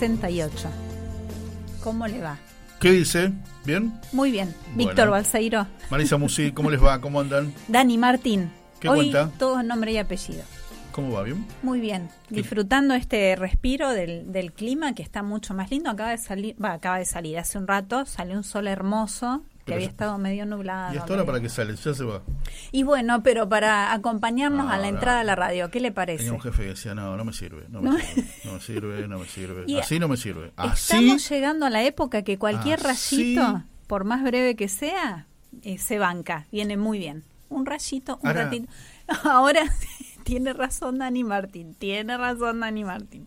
168. ¿Cómo le va? ¿Qué dice? ¿Bien? Muy bien. Bueno. Víctor Balseiro, Marisa Musi, ¿cómo les va? ¿Cómo andan? Dani Martín. ¿Qué Hoy cuenta? todo nombre y apellido. ¿Cómo va? ¿Bien? Muy bien. Disfrutando este respiro del, del clima que está mucho más lindo. Acaba de salir, va, acaba de salir hace un rato, salió un sol hermoso que había estado medio nublado. ¿Y hasta ahora medio- para qué sale? Ya se va. Y bueno, pero para acompañarnos a la entrada a la radio, ¿qué le parece? Tenía un jefe que decía, no, no me sirve, no me No. sirve, no me sirve, no me sirve. Y Así no me sirve. Así, Estamos llegando a la época que cualquier Así. rayito, por más breve que sea, eh, se banca. Viene muy bien. Un rayito, un Ahora- ratito. Ahora tiene razón Dani Martín, tiene razón Dani Martín.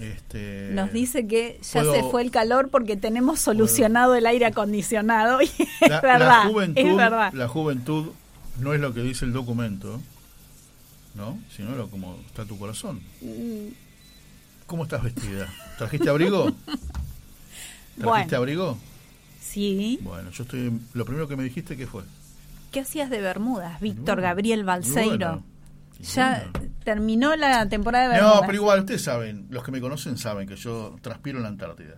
Este, Nos dice que ya puedo- se fue el calor porque tenemos solucionado el aire acondicionado. Y es la, verdad, la juventud, es verdad. la juventud no es lo que dice el documento, ¿no? Sino lo como está tu corazón. Mm. ¿Cómo estás vestida? ¿Trajiste abrigo? ¿Trajiste Bueno. abrigo? Sí. Bueno, yo estoy. Lo primero que me dijiste, ¿qué fue? ¿Qué hacías de Bermudas, Víctor Bueno, Gabriel Balseiro? bueno, ya. Terminó la temporada de Bermudas. No, pero igual, ustedes saben, los que me conocen saben que yo transpiro en la Antártida.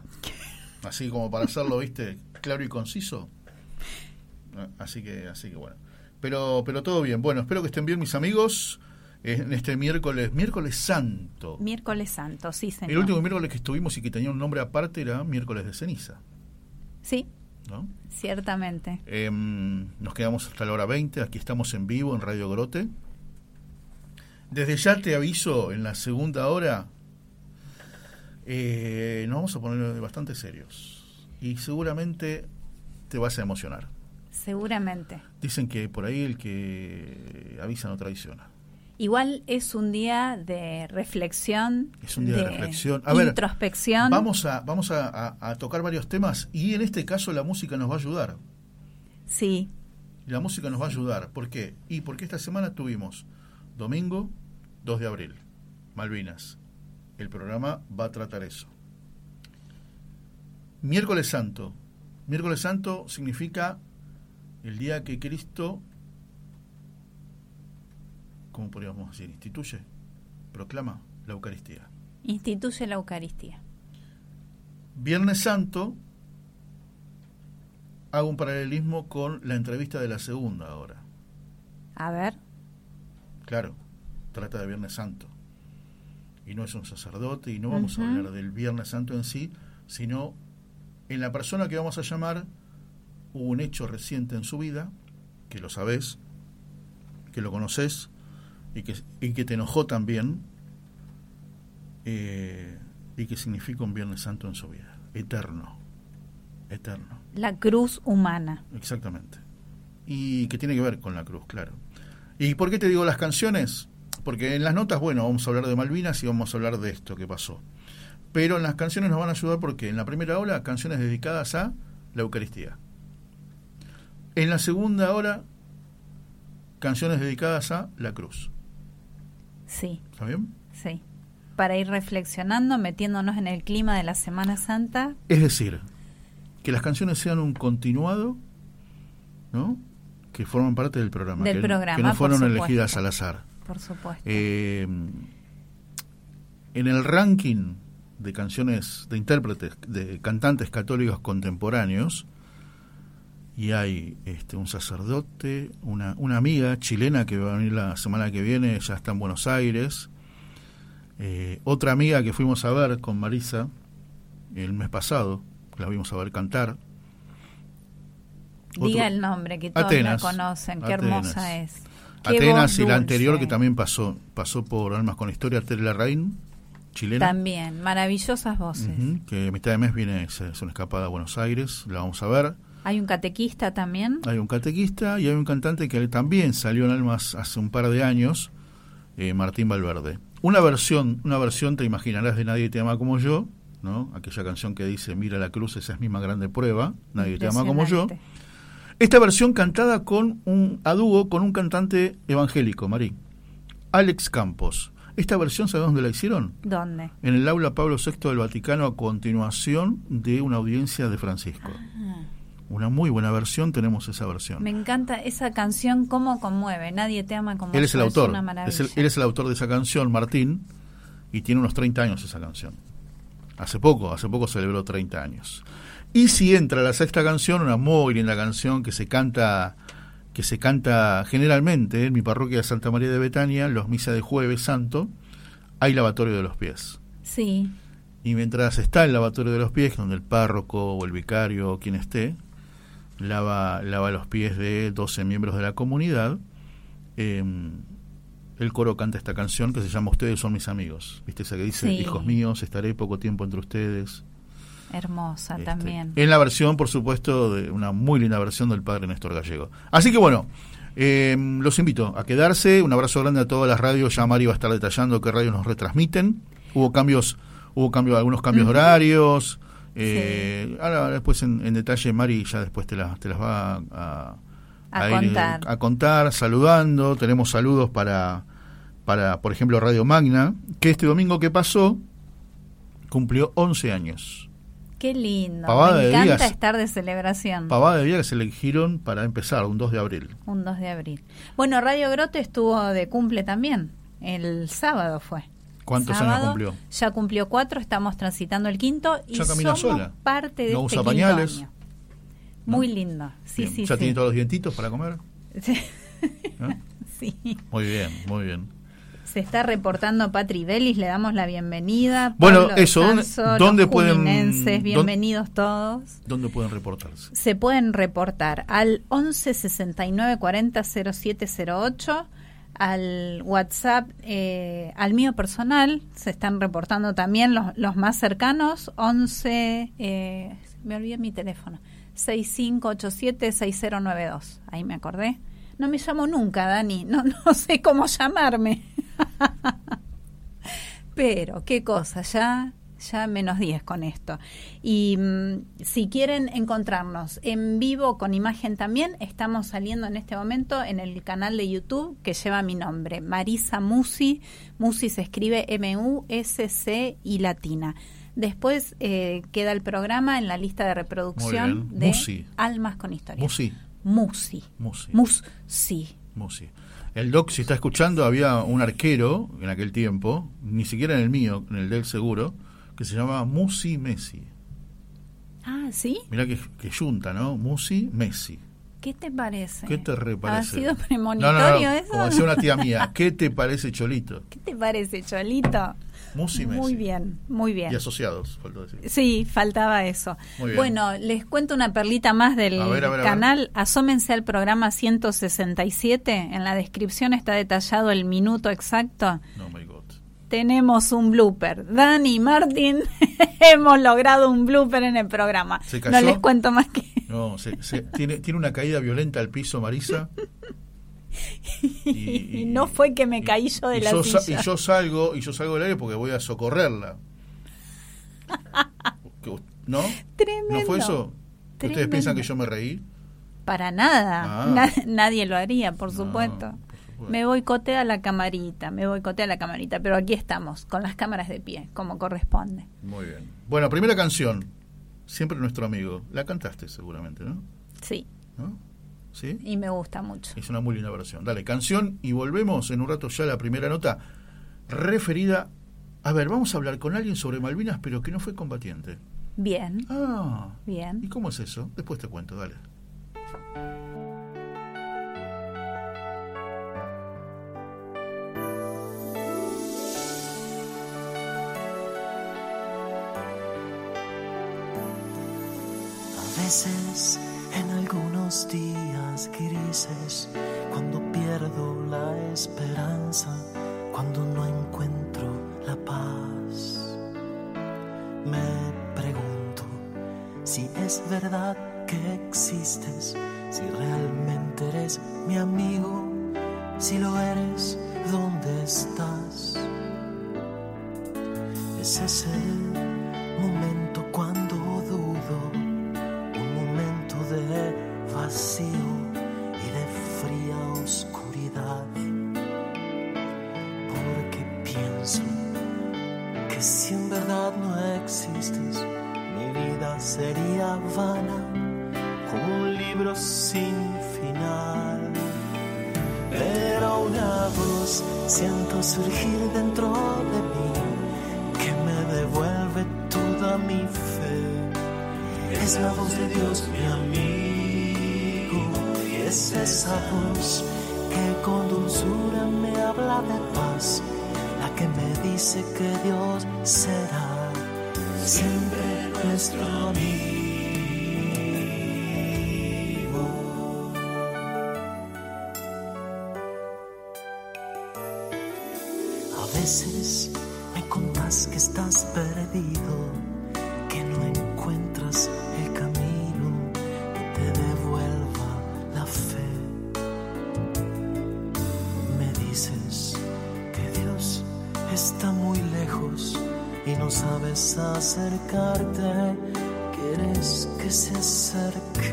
Así como para hacerlo, viste, claro y conciso. Ah, Así que, así que bueno. Pero, pero todo bien. Bueno, espero que estén bien mis amigos en este miércoles, miércoles santo. Miércoles Santo, sí, señor. El último miércoles que estuvimos y que tenía un nombre aparte era miércoles de ceniza, Sí, ¿no? ciertamente. Em, nos quedamos hasta la hora 20, aquí estamos en vivo en Radio Grote. Desde ya te aviso, en la segunda hora eh, nos vamos a poner bastante serios y seguramente te vas a emocionar. Seguramente. Dicen que por ahí el que avisa no traiciona. Igual es un día de reflexión. Es un día de reflexión. A ver, introspección. Vamos a, vamos a, a- a tocar varios temas y en este caso la música nos va a ayudar. Sí, La música nos va a ayudar. ¿Por qué? Y porque esta semana tuvimos domingo 2 de abril, Malvinas. El programa va a tratar eso. Miércoles Santo. Miércoles Santo significa el día que Cristo, ¿cómo podríamos decir? Instituye, proclama la Eucaristía. instituye la Eucaristía. Viernes Santo hago un paralelismo con la entrevista de la segunda hora. A ver. Claro, trata de Viernes Santo. Y no es un sacerdote y no vamos a hablar del Viernes Santo en sí, sino en la persona que vamos a llamar hubo un hecho reciente en su vida, que lo sabés, que lo conoces y que, y que te enojó también, eh, y que significa un Viernes Santo en su vida, eterno, eterno. La cruz humana. Exactamente. Y que tiene que ver con la cruz, claro. ¿Y por qué te digo las canciones? Porque en las notas, bueno, vamos a hablar de Malvinas y vamos a hablar de esto que pasó. Pero en las canciones nos van a ayudar porque en la primera hora, canciones dedicadas a la Eucaristía. En la segunda hora, canciones dedicadas a la cruz. Sí, ¿Está bien? sí. Para ir reflexionando, metiéndonos en el clima de la Semana Santa. Es decir, que las canciones sean un continuado, ¿no? Que forman parte del programa. Del que, programa, que no fueron elegidas al azar. Por supuesto. Eh, en el ranking de canciones de intérpretes, de cantantes católicos contemporáneos, y hay este, un sacerdote, una, una amiga chilena que va a venir la semana que viene, ya está en Buenos Aires, eh, otra amiga que fuimos a ver con Marisa el mes pasado, la vimos a ver cantar. Diga el nombre, que todos Atenas, la conocen. Qué Atenas. hermosa es. Atenas y la anterior que también pasó, pasó por Almas con Historia, Tere Rain, chilena. También, maravillosas voces. Que a mitad de mes viene, es, es una escapada a Buenos Aires, la vamos a ver. Hay un catequista también. Hay un catequista y hay un cantante que también salió en Almas hace un par de años, eh, Martín Valverde. Una versión, una versión te imaginarás de Nadie te ama como yo, ¿no? Aquella canción que dice Mira la cruz, esa es mi más grande prueba, Nadie te ama como yo. Esta versión cantada con un a dúo con un cantante evangélico, Marí, Alex Campos. Esta versión, ¿sabes dónde la hicieron? ¿Dónde? En el aula Pablo VI del Vaticano a continuación de una audiencia de Francisco. Una muy buena versión, tenemos esa versión. Me encanta esa canción, cómo conmueve. Nadie te ama como Él es el autor, una es el- él es el autor de esa canción, Martín, y tiene unos 30 años esa canción. Hace poco, hace poco celebró 30 años. Y si entra la sexta canción, una muy linda canción que se canta que se canta generalmente en mi parroquia de Santa María de Betania, los misas de jueves santo, hay lavatorio de los pies. Sí, Y mientras está el lavatorio de los pies, donde el párroco o el vicario o quien esté, lava, lava los pies de 12 miembros de la comunidad, eh, el coro canta esta canción que se llama Ustedes son mis amigos. ¿Viste esa que dice, Sí. hijos míos, estaré poco tiempo entre ustedes? Hermosa Este, también. En la versión, por supuesto, de una muy linda versión del padre Néstor Gallego. Así que bueno, eh, los invito a quedarse. Un abrazo grande a todas las radios. Ya Mari va a estar detallando qué radios nos retransmiten. Hubo cambios, hubo cambios, algunos cambios de horarios. Eh, Ahora después en, en detalle Mari ya después te, las te las va a, contar. a contar, saludando. Tenemos saludos para, para, por ejemplo, Radio Magna, que este domingo que pasó cumplió 11 años. Qué lindo. Pavada Me de encanta estar de celebración. Pavada de día que se elegieron para empezar, un 2 de abril. Un 2 de abril. Bueno, Radio Grote estuvo de cumple también. El sábado fue. ¿Cuántos Sábado, años cumplió? Ya cumplió cuatro, estamos transitando el quinto y Ya somos sola. parte de No este usa quinto pañales. año. Muy lindo. Sí, Bien. sí, ¿Ya sí. tiene todos los dientitos para comer? Sí. ¿Eh? Sí. Muy bien, muy bien. Se está reportando Patri Belis, le damos la bienvenida. Bueno, Pablo eso, ¿dónde- Sanso, dónde los pueden- juninenses, dónde- bienvenidos todos. ¿Dónde pueden reportarse? Se pueden reportar al 11 69 40 0708, al WhatsApp, eh, al mío personal, se están reportando también los, los más cercanos, 11, eh, me olvidé mi teléfono, 6587-6092, ahí me acordé. No me llamo nunca, Dani, no, no sé cómo llamarme. Pero, qué cosa, ya, ya menos 10 con esto. Y mm, si quieren encontrarnos en vivo con imagen también, estamos saliendo en este momento en el canal de YouTube que lleva mi nombre, Marisa Musi. Musi se escribe M-U-S-C y latina. Después eh, queda el programa en la lista de reproducción de Musi. Almas con Historia. Musi. Musi. Musi. Musi. Musi. El doc, si está escuchando, había un arquero en aquel tiempo, ni siquiera en el mío, en el del seguro, que se llamaba Musi Messi. Ah, ¿sí? Mirá que, que yunta, ¿no? Musi, Messi. ¿Qué te parece? ¿Qué te reparece? ¿Ha sido No, no, premonitorio no, eso? Como decía una tía mía, ¿qué te parece Cholito? ¿Qué te parece, Cholito? Musi, Messi. Muy bien, muy bien. Y asociados, faltó decir. Sí, faltaba eso. Muy bien. Bueno, les cuento una perlita más del A ver, a ver, a ver. canal. Asómense al programa 167. En la descripción está detallado el minuto exacto. No, my God. Tenemos un blooper. Dani y Martín hemos logrado un blooper en el programa. ¿Se No les cuento más que... No, se- se- tiene, tiene una caída violenta al piso, Marisa. Y no fue que me caí yo de y la yo silla. y yo salgo, y yo salgo del aire porque voy a socorrerla. ¿No? Tremendo. ¿No fue eso? ¿Ustedes piensan que yo me reí? Para nada. Ah. Na- nadie lo haría, por No, supuesto. por supuesto. Me boicotea la camarita, me boicotea la camarita, pero aquí estamos, con las cámaras de pie, como corresponde. Muy bien. Bueno, primera canción. Siempre nuestro amigo. La cantaste seguramente, ¿no? Sí, ¿No? ¿Sí? y me gusta mucho. Es una muy linda versión. Dale, canción y volvemos en un rato ya a la primera nota referida... A ver, vamos a hablar con alguien sobre Malvinas, pero que no fue combatiente. Bien, Ah, ¿y bien. cómo es eso? Después te cuento, dale. A veces en algunos días grises, cuando pierdo la esperanza, cuando no encuentro la paz, me pregunto si es verdad que existes, si realmente eres mi amigo, si lo eres, ¿dónde estás? Ese es el veces me contas que estás perdido, que no encuentras el camino que te devuelva la fe. Me dices que Dios está muy lejos y no sabes acercarte, quieres que se acerque.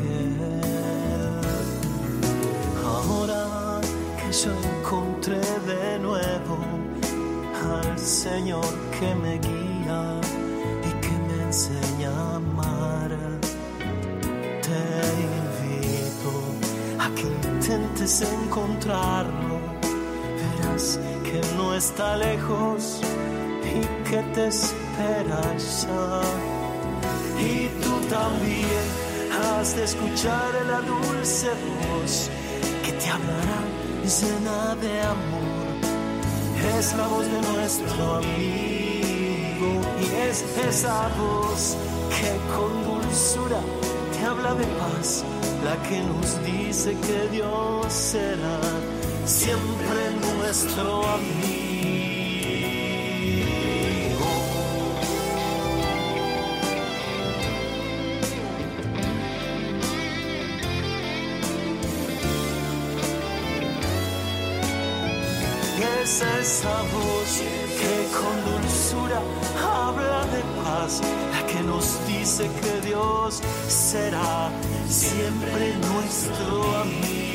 Ahora que yo encontré Señor que me guía y que me enseña a amar, te invito a que intentes encontrarlo. Verás que no está lejos y que te espera ya. Y tú también has de escuchar la dulce voz que te hablará llena de amor. Es la voz de nuestro amigo y es esa voz que con dulzura te habla de paz, la que nos dice que Dios será siempre nuestro amigo. Habla de paz, la que nos dice que Dios será siempre nuestro amigo.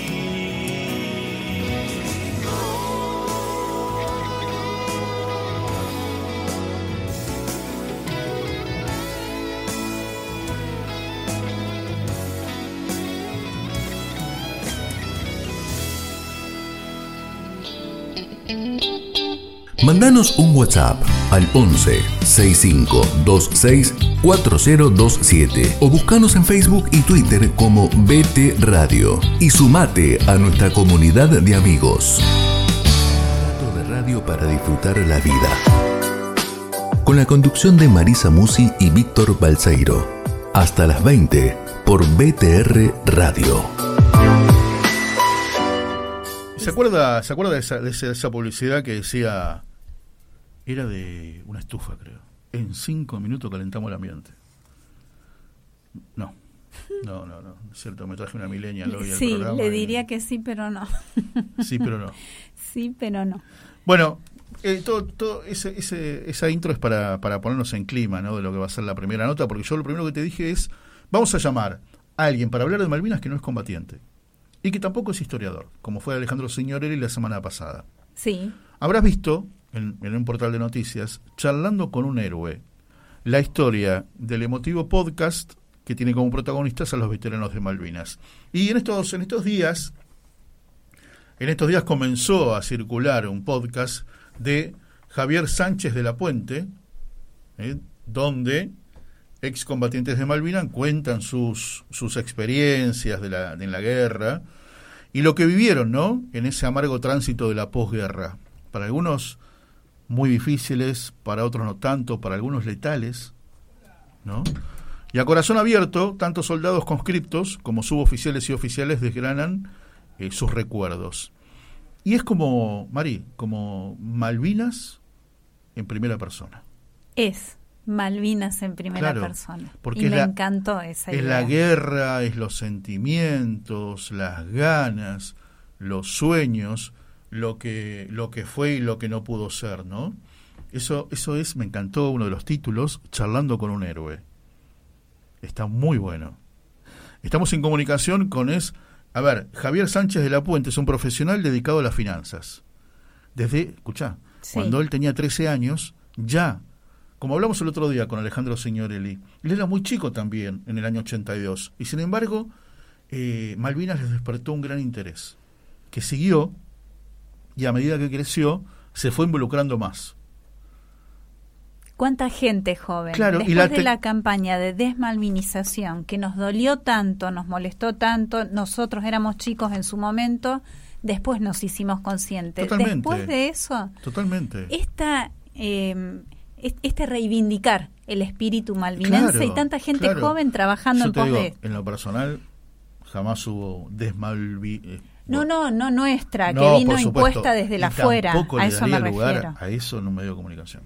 Mandanos un WhatsApp al 11 6526 4027 o buscanos en Facebook y Twitter como BT Radio y sumate a nuestra comunidad de amigos. Rato de radio para disfrutar la vida. Con la conducción de Marisa Musi y Víctor Balseiro. Hasta las 20 por BTR Radio. ¿Se acuerda, ¿se acuerda de, esa publicidad que decía... Era de una estufa, creo. En cinco minutos calentamos el ambiente. No. No, no, no. Es cierto, me traje una milenia hoy al Sí, le y- diría que sí, pero no. Sí, pero no. Sí, pero no. Bueno, eh, todo, todo ese, ese- esa intro es para, para ponernos en clima, ¿no? De lo que va a ser la primera nota, porque yo lo primero que te dije es, vamos a llamar a alguien para hablar de Malvinas que no es combatiente y que tampoco es historiador, como fue Alejandro Signorelli la semana pasada. Sí, Habrás visto en, en un portal de noticias, charlando con un héroe, la historia del emotivo podcast que tiene como protagonistas a los veteranos de Malvinas. Y en estos, en estos días, en estos días comenzó a circular un podcast de Javier Sánchez de la Puente, ¿eh? donde excombatientes de Malvinas cuentan sus, sus experiencias de la, de la guerra y lo que vivieron, ¿no? En ese amargo tránsito de la posguerra. Para algunos muy difíciles, para otros no tanto, para algunos letales, ¿no? Y a corazón abierto, tanto soldados conscriptos como suboficiales y oficiales desgranan eh, sus recuerdos. Y es como, Mari, como Malvinas en primera persona. es Malvinas en primera Claro, persona. porque y es me la- encantó esa Es idea. la guerra, es los sentimientos, las ganas, los sueños, lo que, lo que fue y lo que no pudo ser, ¿no? Eso, eso es, me encantó uno de los títulos, Charlando con un héroe. Está muy bueno. Estamos en comunicación con es, a ver, Javier Sánchez de la Puente es un profesional dedicado a las finanzas. Desde, escuchá, Sí. cuando él tenía 13 años, ya, como hablamos el otro día con Alejandro Signorelli, él era muy chico también, en el año 82, y sin embargo, eh, Malvinas les despertó un gran interés, que siguió, y a medida que creció, se fue involucrando más. ¿Cuánta gente joven? Claro, y Después la de la campaña de desmalvinización que nos dolió tanto, nos molestó tanto, nosotros éramos chicos en su momento, después nos hicimos conscientes. Totalmente. Después de eso, Totalmente. esta, eh, es- este reivindicar el espíritu malvinense Claro, y tanta gente claro. joven trabajando Yo en pos digo, de... en lo personal, jamás hubo desmalvi... No, no, no nuestra, No, que vino impuesta desde la afuera. tampoco A le eso me daría lugar refiero. a eso en un medio de comunicación.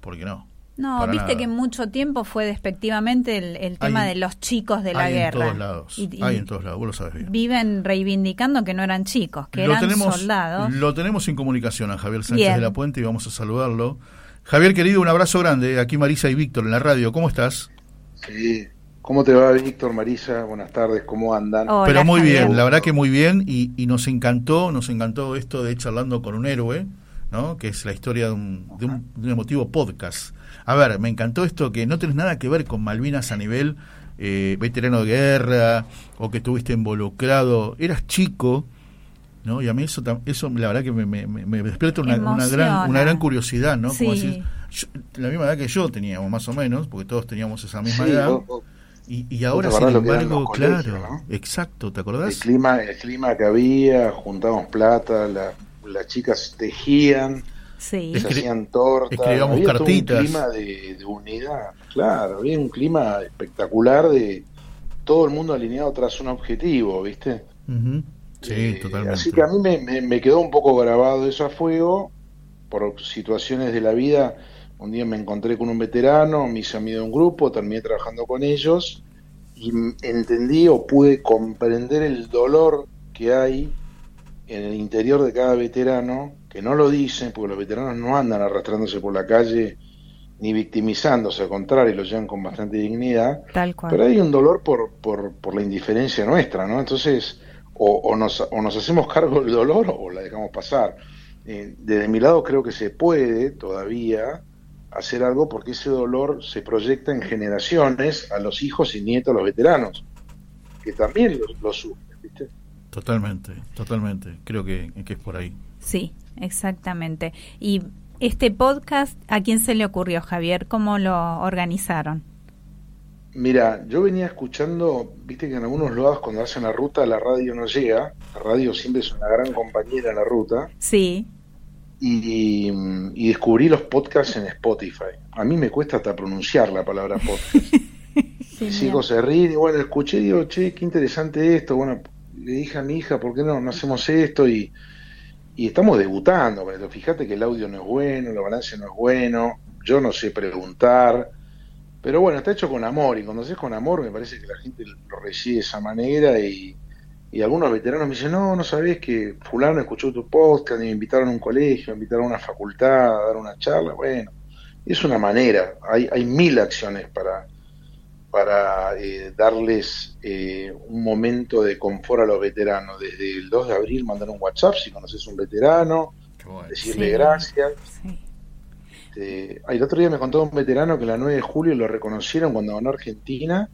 ¿Por qué no? No, Para viste nada. que mucho tiempo fue despectivamente el, el tema Hay- de los chicos de la Hay guerra. en todos lados. Y- y hay en todos lados, vos lo sabes bien. viven reivindicando que no eran chicos, que lo eran tenemos, soldados. Lo tenemos en comunicación a Javier Sánchez Bien. de la Puente y vamos a saludarlo. Javier, querido, un abrazo grande. Aquí Marisa y Víctor en la radio. ¿Cómo estás? Sí. ¿Cómo te va, Víctor, Marisa? Buenas tardes, ¿cómo andan? Hola, Pero muy bien, la verdad que muy bien. Y, y nos encantó, nos encantó esto de charlando con un héroe, ¿no? Que es la historia de un, de un, de un emotivo podcast. A ver, me encantó esto que no tenés nada que ver con Malvinas a nivel eh, veterano de guerra o que estuviste involucrado. Eras chico. ¿No? Y a mí eso, eso la verdad que me, me, me- despierta una, una gran, una gran curiosidad, ¿no? Como decís, yo- la misma edad que yo teníamos, más o menos, porque todos teníamos esa misma Sí, edad. vos- vos- Y, y ahora, sin embargo, colegios, claro, ¿no? exacto, ¿te el acordás? clima, el clima que había, juntábamos plata, la- las chicas tejían, Sí. se Escri- hacían tortas, escribíamos había todo cartitas. un clima de, de unidad, claro, había un clima espectacular de todo el mundo alineado tras un objetivo, ¿viste? Ujú. Sí, Eh, totalmente. Así que a mí me, me- me quedó un poco grabado eso a fuego por situaciones de la vida. Un día me encontré con un veterano, me hice amigo de un grupo, terminé trabajando con ellos y entendí o pude comprender el dolor que hay en el interior de cada veterano, que no lo dicen, porque los veteranos no andan arrastrándose por la calle ni victimizándose, al contrario, lo llevan con bastante dignidad. Tal cual. Pero hay un dolor por, por, por la indiferencia nuestra, ¿no? Entonces, o, o nos, o nos hacemos cargo del dolor o la dejamos pasar. Eh, desde mi lado creo que se puede todavía hacer algo porque ese dolor se proyecta en generaciones a los hijos y nietos de los veteranos, que también lo, lo sufren, ¿viste? Totalmente, totalmente. Creo que, que es por ahí. Sí, exactamente. Y este podcast, ¿a quién se le ocurrió, Javier? ¿Cómo lo organizaron? Mira, yo venía escuchando, viste que en algunos lados cuando hacen la ruta la radio no llega, la radio siempre es una gran compañera en la ruta, Sí, y, y descubrí los podcasts en Spotify. A mí me cuesta hasta pronunciar la palabra podcast. Genial. hijos se ríen y bueno, escuché y digo, che, qué interesante esto. Bueno, le dije a mi hija, ¿por qué no, no hacemos esto? Y, y estamos debutando, pero fíjate que el audio no es bueno, el balance no es bueno, yo no sé preguntar, pero bueno, está hecho con amor y cuando haces con amor me parece que la gente lo recibe de esa manera y, y algunos veteranos me dicen, no, no sabés que fulano escuchó tu podcast y me invitaron a un colegio, me invitaron a una facultad, a dar una charla, bueno, es una manera, hay, hay mil acciones para para eh, darles eh, un momento de confort a los veteranos. Desde el 2 de abril mandar un WhatsApp si conoces un veterano, bueno. decirle Sí. gracias. sí. Este, el otro día me contó un veterano que la 9 de julio lo reconocieron cuando ganó Argentina.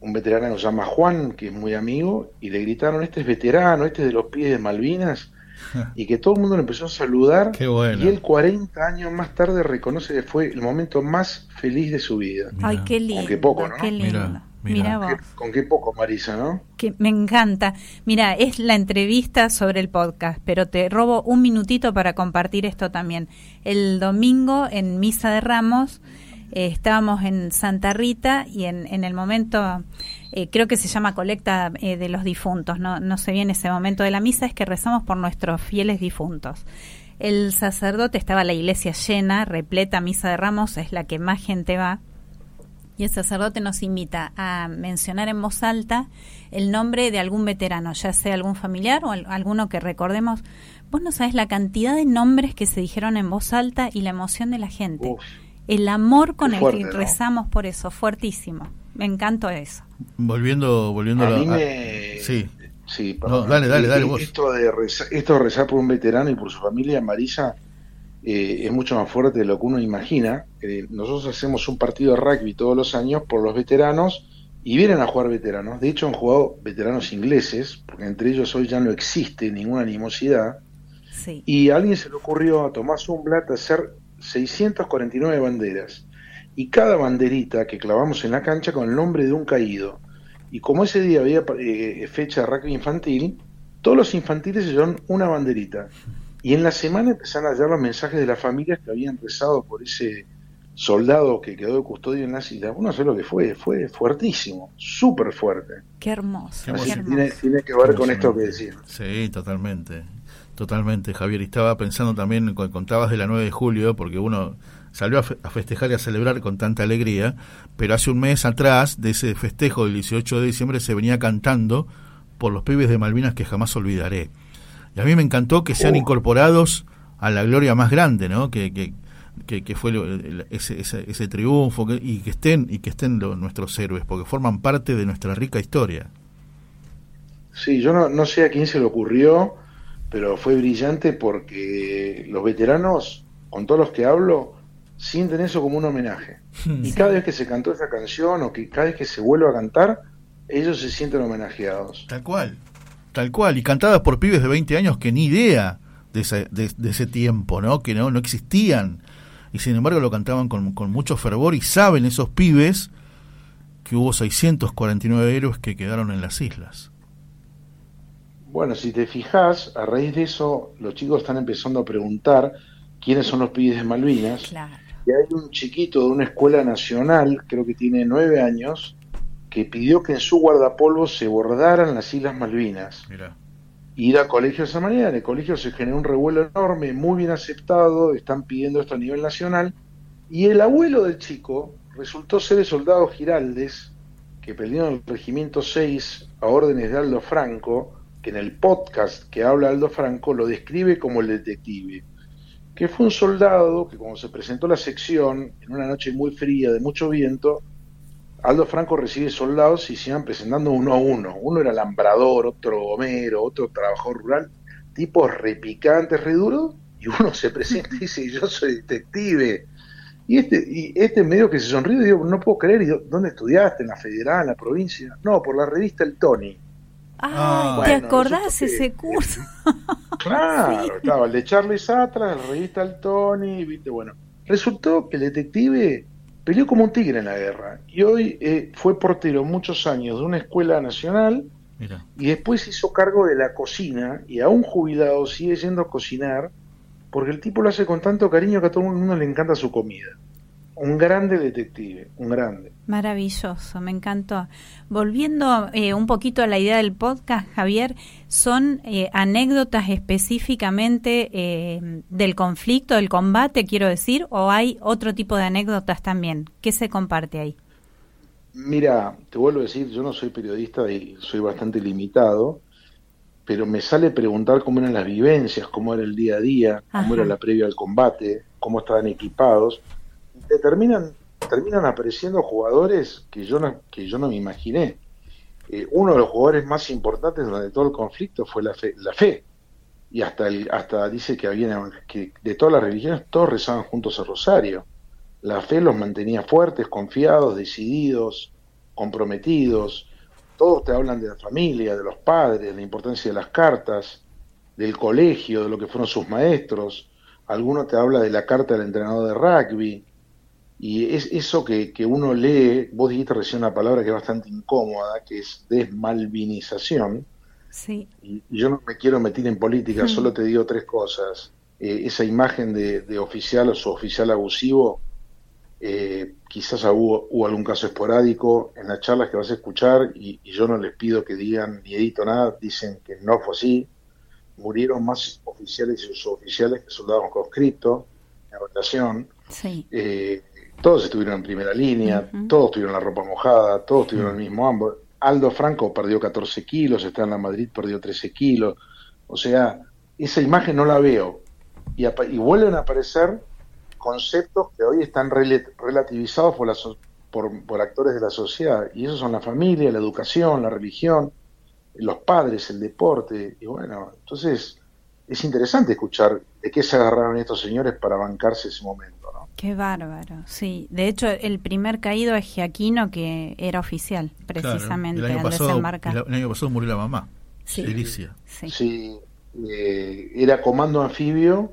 Un veterano que se llama Juan, que es muy amigo, y le gritaron, este es veterano, este es de los pies de Malvinas, y que todo el mundo lo empezó a saludar. Qué bueno. Y él 40 años más tarde reconoce que fue el momento más feliz de su vida. Ay, qué lindo. Aunque poco, ¿no? Qué lindo. Mira Con qué, vos. con qué poco, Marisa, ¿no? Que me encanta. Mira, es la entrevista sobre el podcast, pero te robo un minutito para compartir esto también. El domingo en Misa de Ramos eh, estábamos en Santa Rita y en, en el momento, eh, creo que se llama colecta eh, de los difuntos, no, no sé bien ese momento de la misa, es que rezamos por nuestros fieles difuntos. El sacerdote estaba la iglesia llena, repleta, Misa de Ramos es la que más gente va. Y el sacerdote nos invita a mencionar en voz alta el nombre de algún veterano, ya sea algún familiar o al- alguno que recordemos. Vos no sabés la cantidad de nombres que se dijeron en voz alta y la emoción de la gente. El amor con Qué el fuerte, que ¿no? rezamos por eso, fuertísimo. Me encantó eso. Volviendo, volviendo A la- mí a- me... Sí, Sí, No, dale, dale, dale, vos. Esto de, rezar, esto de rezar por un veterano y por su familia, Marisa, eh, es mucho más fuerte de lo que uno imagina. Eh, nosotros hacemos un partido de rugby todos los años por los veteranos y vienen a jugar veteranos. De hecho, han jugado veteranos ingleses, porque entre ellos hoy ya no existe ninguna animosidad. Sí. Y a alguien se le ocurrió a Tomás Umblat hacer 649 banderas. Y cada banderita que clavamos en la cancha con el nombre de un caído. Y como ese día había eh, fecha de rugby infantil, todos los infantiles se llevaron una banderita. Y en la semana empezaron a llegar los mensajes de las familias que habían rezado por ese soldado que quedó de custodio en las islas. Uno sé lo que fue, fue fuertísimo, súper fuerte. Qué hermoso. Qué, tiene, tiene que ver con esto que decía. Sí, totalmente. Totalmente, Javier. Y estaba pensando también, contabas de la 9 de julio, porque uno salió a, fe- a festejar y a celebrar con tanta alegría, pero hace un mes atrás de ese festejo del 18 de diciembre se venía cantando por los pibes de Malvinas que jamás olvidaré. Y a mí me encantó que sean Oh. incorporados a la gloria más grande, ¿no? Que, que, que, que fue el- ese, ese, ese triunfo que- y que estén y que estén nuestros héroes, porque forman parte de nuestra rica historia. Sí, yo no, no sé a quién se le ocurrió, pero fue brillante porque los veteranos, con todos los que hablo, sienten eso como un homenaje. Y cada vez que se cantó esa canción o que cada vez que se vuelve a cantar, ellos se sienten homenajeados. Tal cual, tal cual, y cantadas por pibes de 20 años que ni idea de ese, de, de ese tiempo, ¿no? Que no, no existían, y sin embargo lo cantaban con, con mucho fervor, y saben esos pibes que hubo 649 héroes que quedaron en las islas. Bueno, si te fijas, a raíz de eso, los chicos están empezando a preguntar quiénes son los pibes de Malvinas. Claro. Y hay un chiquito de una escuela nacional, creo que tiene nueve años, que pidió que en su guardapolvo se bordaran las Islas Malvinas. Mira, ir a colegio de esa manera. En el colegio se generó un revuelo enorme, muy bien aceptado, están pidiendo esto a nivel nacional. Y el abuelo del chico resultó ser el soldado Giraldes, que en el Regimiento 6 a órdenes de Aldo Franco, que en el podcast que habla Aldo Franco lo describe como el detective. Que fue un soldado que cuando se presentó la sección, en una noche muy fría, de mucho viento, Aldo Franco recibe soldados y se iban presentando uno a uno. Uno era lambrador, otro gomero, otro trabajador rural, tipos repicantes, re duros, y uno se presenta y dice, yo soy detective. Y este, y este medio que se sonríe, digo, no puedo creer, y ¿dónde estudiaste? ¿En la federal, en la provincia? No, por la revista El Tony. Ah, Ah, ¿te bueno, acordás que- ese curso? Claro, estaba el de Charlie Satra, la revista El Tony, viste, bueno. Resultó que el detective peleó como un tigre en la guerra y hoy eh, fue portero muchos años de una escuela nacional Mira. y después hizo cargo de la cocina y aún jubilado sigue yendo a cocinar porque el tipo lo hace con tanto cariño que a todo el mundo le encanta su comida. Un grande detective, un grande. Maravilloso, me encantó. Volviendo eh, un poquito a la idea del podcast, Javier, ¿son eh, anécdotas específicamente eh, del conflicto, del combate, quiero decir, o hay otro tipo de anécdotas también? ¿Qué se comparte ahí? Mira, te vuelvo a decir, yo no soy periodista y soy bastante limitado, pero me sale preguntar cómo eran las vivencias, cómo era el día a día, cómo Ajá. era la previa al combate, cómo estaban equipados. Terminan, terminan apareciendo jugadores que yo no, que yo no me imaginé. Eh, uno de los jugadores más importantes durante todo el conflicto fue la fe, la fe. Y hasta el, hasta dice que había que de todas las religiones todos rezaban juntos el rosario. La fe los mantenía fuertes, confiados, decididos, comprometidos. Todos te hablan de la familia, de los padres, de la importancia de las cartas, del colegio, de lo que fueron sus maestros. Alguno te habla de la carta del entrenador de rugby. Y es eso que, que uno lee, vos dijiste recién una palabra que es bastante incómoda, que es desmalvinización. Sí, Y yo no me quiero meter en política, Mm. solo te digo tres cosas. Eh, esa imagen de, de oficial o su oficial abusivo, eh, quizás hubo, hubo algún caso esporádico en las charlas que vas a escuchar y, y yo no les pido que digan ni edito nada, dicen que no fue así. Murieron más oficiales y suboficiales que soldados conscriptos en rotación. sí. Eh, todos estuvieron en primera línea, todos tuvieron la ropa mojada, todos tuvieron el mismo hambre. Aldo Franco perdió 14 kilos, está en la Madrid, perdió 13 kilos. O sea, esa imagen no la veo. Y, y vuelven a aparecer conceptos que hoy están relativizados por, la so- por, por actores de la sociedad. Y esos son la familia, la educación, la religión, los padres, el deporte. Y bueno, entonces es interesante escuchar de qué se agarraron estos señores para bancarse ese momento. ¿no? Qué bárbaro, sí. De hecho, el primer caído es Giaquino, que era oficial, precisamente, Claro, el, año al pasado, desembarcar. el, el año pasado murió la mamá, Sí. Alicia. Sí. Sí, eh, era comando anfibio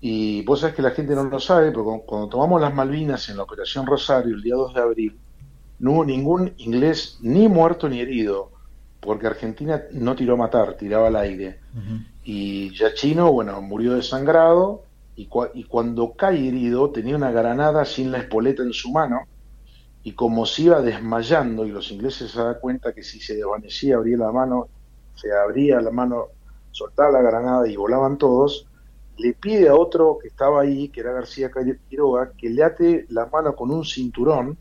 y vos sabés que la gente no lo sabe, pero cuando, cuando tomamos las Malvinas en la Operación Rosario el día 2 de abril, no hubo ningún inglés ni muerto ni herido, porque Argentina no tiró a matar, tiraba al aire. Ujú. Y Yachino, bueno, murió desangrado y, cua- y cuando cae herido tenía una granada sin la espoleta en su mano y como se iba desmayando y los ingleses se dan cuenta que si se desvanecía abría la mano, se abría la mano, soltaba la granada y volaban todos, le pide a otro que estaba ahí, que era García Quiroga, que le ate la mano con un cinturón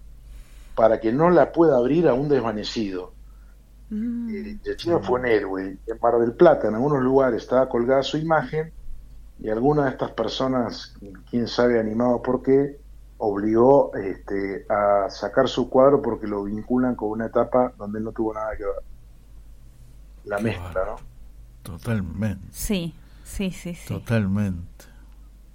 para que no la pueda abrir a un desvanecido. Mm, Eh, Yachino fue un héroe. En Mar del Plata, en algunos lugares, estaba colgada su imagen y alguna de estas personas, quién sabe animado por qué, obligó este, a sacar su cuadro porque lo vinculan con una etapa donde él no tuvo nada que ver. La Qué mezcla, ¿no? Totalmente, sí, sí, sí, sí. totalmente.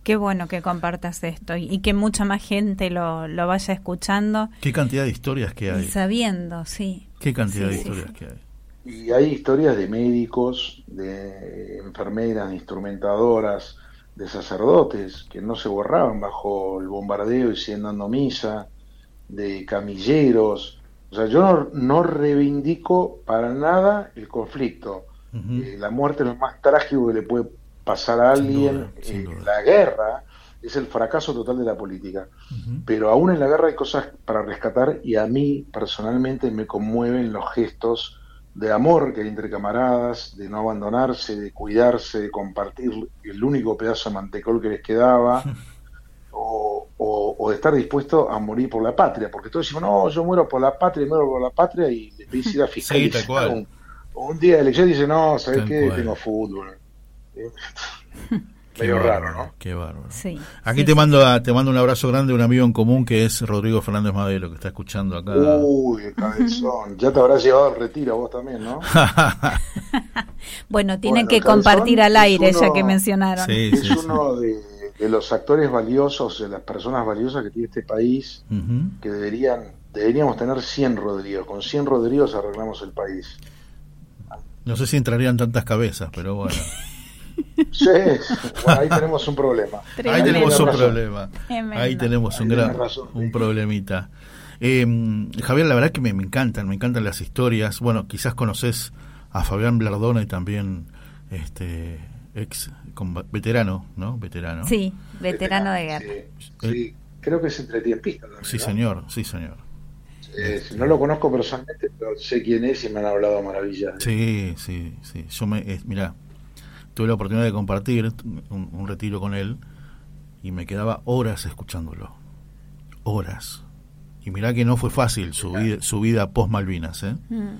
Qué bueno que compartas esto y, y que mucha más gente lo, lo vaya escuchando Qué cantidad de historias que y hay. sabiendo, sí. Qué cantidad Sí, de sí, historias sí. que hay. Y hay historias de médicos, de enfermeras, de instrumentadoras, de sacerdotes que no se borraban bajo el bombardeo y siguen dando misa, de camilleros. O sea, yo no, no reivindico para nada el conflicto. Eh, la muerte es lo más trágico que le puede pasar a Sin alguien. duda, sin Eh, la guerra es el fracaso total de la política. Pero aún en la guerra hay cosas para rescatar y a mí personalmente me conmueven los gestos de amor que hay entre camaradas, de no abandonarse, de cuidarse, de compartir el único pedazo de mantecol que les quedaba, o, o- o de estar dispuesto a morir por la patria, porque todos decimos, no, yo muero por la patria, muero por la patria, y le pedís ir a fiscalizar cual. un, un día de elección y dice, no, ¿sabes Tal qué? cual. Tengo fútbol. Eh, Qué Medio bárbaro, raro, ¿no? Qué bárbaro. Sí. Aquí sí, te sí. mando a- te mando un abrazo grande de un amigo en común que es Rodrigo Fernández Madero, que está escuchando acá. Uy, cabezón. Ya te habrás llevado al retiro vos también, ¿no? Bueno, tienen Bueno, que compartir al aire, ya uno- que mencionaron. Sí, es sí, sí. uno de, de los actores valiosos, de las personas valiosas que tiene este país, que deberían deberíamos tener 100 Rodríguez. Con 100 Rodríguez arreglamos el país. No sé si entrarían tantas cabezas, pero bueno. Sí, bueno, ahí tenemos un problema. Ahí tenemos un problema. Tremendo. Ahí tenemos un Ahí gran razón. un problemita. Eh, Javier, la verdad que me, me encantan, me encantan las historias. Bueno, quizás conoces a Fabián Blardone también, este ex veterano, ¿no? Veterano. Sí, veterano de guerra. Sí, sí, creo que es entretiempista también. Sí, ¿no? señor, sí, señor. Eh, no lo conozco personalmente, pero sé quién es y me han hablado maravillas. Sí, sí, sí. Yo me, eh, mira, tuve la oportunidad de compartir un, un retiro con él y me quedaba horas escuchándolo. Horas. Y mirá que no fue fácil su vida, su vida post Malvinas, ¿eh? Mm.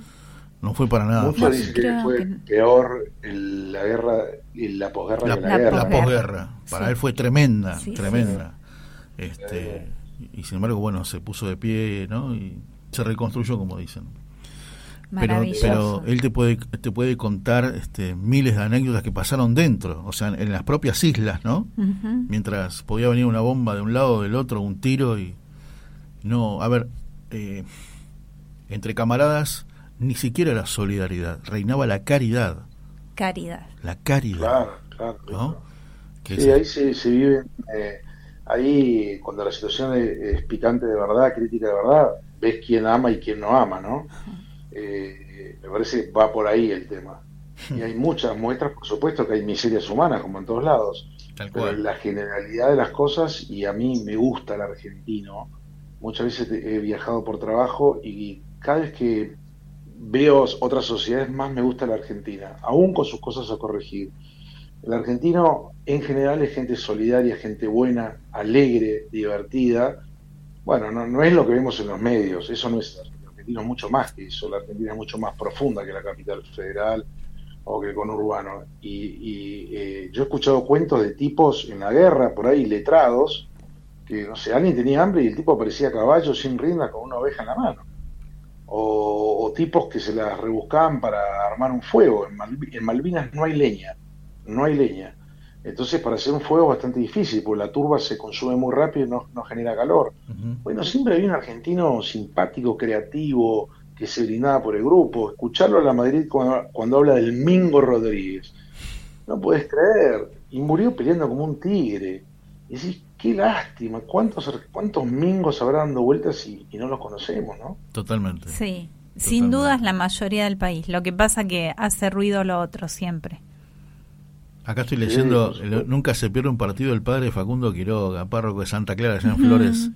No fue para nada Muchos fácil. que fue que- peor el- la guerra y la posguerra La, que la, la guerra. la posguerra. Para Sí. él fue tremenda, Sí, sí, tremenda. Este, y sin embargo, bueno, se puso de pie, ¿no? Y se reconstruyó, como dicen. Pero, pero él te puede te puede contar este, miles de anécdotas que pasaron dentro, o sea, en, las propias islas, ¿no? Mientras podía venir una bomba de un lado o del otro, un tiro y no, a ver, eh, entre camaradas ni siquiera la solidaridad, reinaba la caridad, Caridad. la caridad, Claro, claro. Sí, es- ahí se, se vive, eh, ahí cuando la situación es, es picante de verdad, crítica de verdad, ves quién ama y quién no ama, ¿no? Eh, me parece que va por ahí el tema. Y hay muchas muestras, por supuesto que hay miserias humanas, como en todos lados, tal pero cual. la generalidad de las cosas, y a mí me gusta el argentino, muchas veces he viajado por trabajo y cada vez que veo otras sociedades más me gusta la Argentina, aún con sus cosas a corregir. El argentino en general es gente solidaria, gente buena, alegre, divertida. Bueno, no, no es lo que vemos en los medios, eso no es mucho más que eso, la Argentina es mucho más profunda que la capital federal o que el conurbano. Y, y, eh, yo he escuchado cuentos de tipos en la guerra, por ahí, letrados, que, no sé, alguien tenía hambre y el tipo aparecía a caballo sin rienda con una oveja en la mano. O, tipos que se las rebuscaban para armar un fuego. En Malvinas no hay leña, no hay leña. Entonces para hacer un fuego es bastante difícil, porque la turba se consume muy rápido y no, no genera calor. Bueno, siempre había un argentino simpático, creativo, que se brindaba por el grupo. Escucharlo a la Madrid cuando, cuando habla del Mingo Rodríguez. No puedes creer. Y murió peleando como un tigre. Y decís, qué lástima. ¿Cuántos, cuántos mingos habrá dando vueltas y, y no los conocemos, no? Totalmente. Sí, sin Totalmente. dudas la mayoría del país. Lo que pasa que hace ruido lo otro siempre. Acá estoy leyendo, el- nunca se pierde un partido del padre Facundo Quiroga, párroco de Santa Clara, allá en Flores,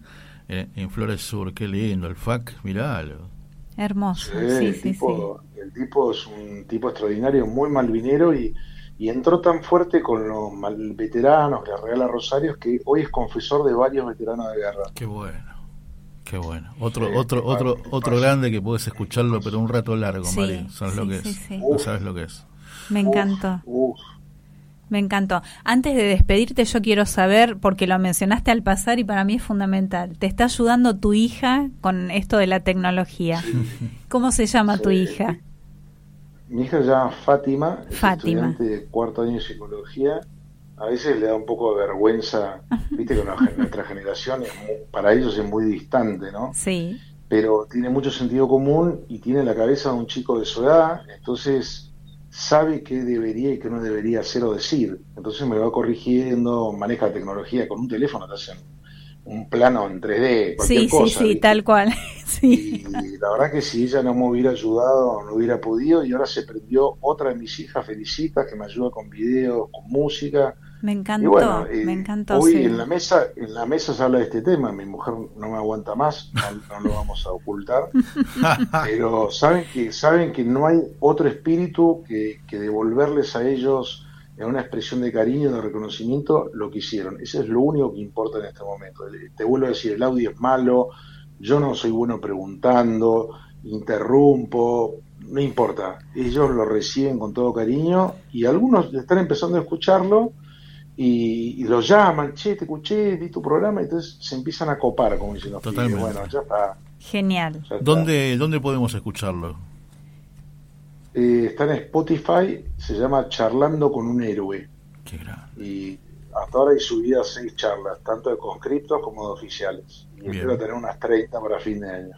eh, en Flores Sur, qué lindo, el FAC, miralo. Hermoso. Sí, Sí, el, sí, sí. tipo, el tipo es un tipo extraordinario, muy malvinero y, y entró tan fuerte con los mal- veteranos, la Real Rosarios, que hoy es confesor de varios veteranos de guerra. Qué bueno, qué bueno. Otro, Sí, otro, otro, otro grande que puedes escucharlo, pero un rato largo, Sí, Mari. ¿Sabes sí, lo que sí, es? sí. No sabes lo que es. Me encantó. Uf, Me encantó. Antes de despedirte, yo quiero saber, porque lo mencionaste al pasar y para mí es fundamental, ¿te está ayudando tu hija con esto de la tecnología? ¿Cómo se llama tu hija? Mi hija se llama Fátima, es Fátima. estudiante de cuarto año de psicología. A veces le da un poco de vergüenza, viste que nuestra nuestra generación es muy- para ellos es muy distante, ¿no? Sí, Pero tiene mucho sentido común y tiene la cabeza de un chico de su edad, entonces sabe qué debería y qué no debería hacer o decir. Entonces me va corrigiendo, maneja tecnología con un teléfono, te hacen un plano en 3D, cualquier sí, cosa. sí, sí, ¿viste? tal cual. sí. Y la verdad que si ella no me hubiera ayudado, no hubiera podido. Y ahora se prendió otra de mis hijas, Felicita, que me ayuda con videos, con música. Me Y encantó, bueno, eh, me encantó. hoy sí. en la mesa, en la mesa se habla de este tema. Mi mujer no me aguanta más, no, no lo vamos a ocultar. pero saben que saben que no hay otro espíritu que, que devolverles a ellos en una expresión de cariño, de reconocimiento, lo que hicieron. Eso es lo único que importa en este momento. Te vuelvo a decir, el audio es malo, yo no soy bueno preguntando, interrumpo, no importa. Ellos lo reciben con todo cariño y algunos están empezando a escucharlo y, y lo llaman, che, te escuché, vi tu programa, y entonces se empiezan a copar, como dicen los pibes. Totalmente. Bueno, ya está. Genial. ya está. ¿Dónde, ¿Dónde podemos escucharlo? Eh, está en Spotify, se llama Charlando con un héroe. Qué grande. Y hasta ahora hay subidas seis charlas, tanto de conscriptos como de oficiales. Y Bien. espero tener unas 30 para fin de año.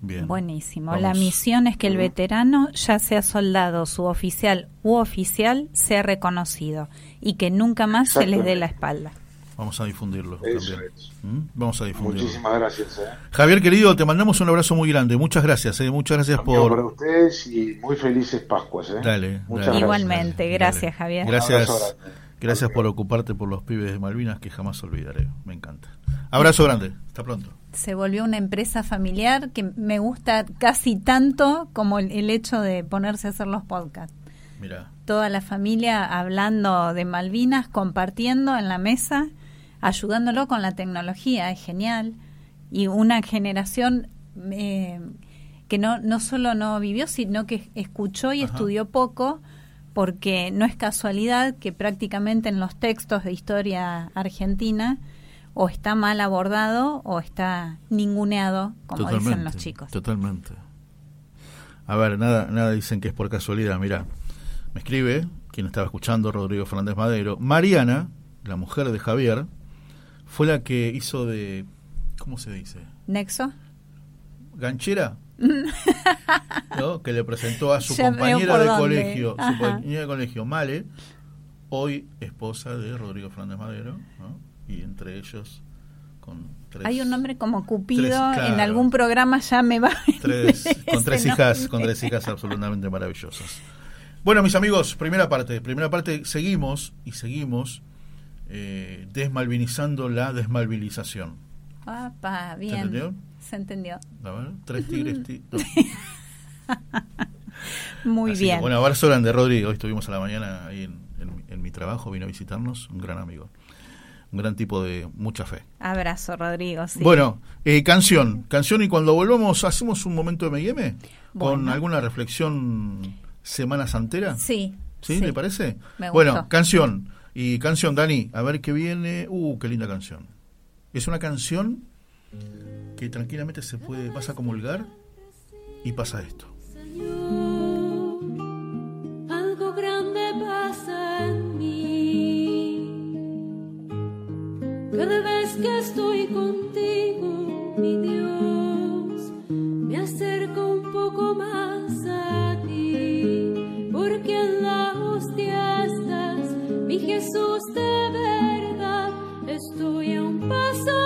Bien. Buenísimo. Vamos. La misión es que el veterano, ya sea soldado, suboficial u oficial, sea reconocido y que nunca más se les dé la espalda. Vamos a difundirlo Eso también. es. ¿Mm? Vamos a difundirlo. Muchísimas gracias. ¿eh? Javier, querido, te mandamos un abrazo muy grande. Muchas gracias, ¿eh? Muchas gracias Amigo, para por... ustedes y muy felices Pascuas. ¿eh? Dale, Muchas dale. gracias. Igualmente, Dale. gracias Javier. Gracias, gracias por ocuparte por los pibes de Malvinas que jamás olvidaré. Me encanta. Abrazo grande. Hasta pronto. Se volvió una empresa familiar que me gusta casi tanto como el, el hecho de ponerse a hacer los podcasts. Mira, Toda la familia hablando de Malvinas, compartiendo en la mesa, ayudándolo con la tecnología, es genial. Y una generación eh, que no, no solo no vivió, sino que escuchó y Ajá. estudió poco, porque no es casualidad que prácticamente en los textos de historia argentina o está mal abordado o está ninguneado, como totalmente. dicen los chicos. Totalmente. A ver, nada, nada dicen que es por casualidad. Mira, me escribe, quien estaba escuchando, Rodrigo Fernández Madero. Mariana, la mujer de Javier, fue la que hizo de. ¿Cómo se dice? Nexo. ganchera ¿no? que le presentó a su Ya compañera de dónde. colegio su compañera de colegio Male hoy esposa de Rodrigo Fernández Madero ¿no? y entre ellos con tres Hay un nombre como Cupido, Tres, claro. en algún programa ya me va. tres con tres hijas nombre. con tres hijas absolutamente maravillosas bueno mis amigos primera parte primera parte seguimos y seguimos eh, desmalvinizando la desmalvinización Apa, bien. entendió? Se entendió. A ver, tres tigres ti- no. Muy Así que, bien. bueno, abrazo grande, Rodrigo. Hoy estuvimos a la mañana ahí en, en- en mi trabajo, vino a visitarnos, un gran amigo. Un gran tipo de mucha fe. Abrazo, Rodrigo. sí. Bueno, eh, canción, canción y cuando volvamos hacemos un momento de M&M con Bueno. alguna reflexión semana santera. Sí. ¿Sí? ¿Le parece? Me bueno, gustó. canción. Y canción, Dani, a ver qué viene. Uh, qué linda canción. Es una canción que tranquilamente se puede, vas a comulgar y pasa esto. Algo grande pasa en mí. Cada vez que estoy contigo, mi Dios, Porque en la hostia estás, mi Jesús de verdad. Estoy a un paso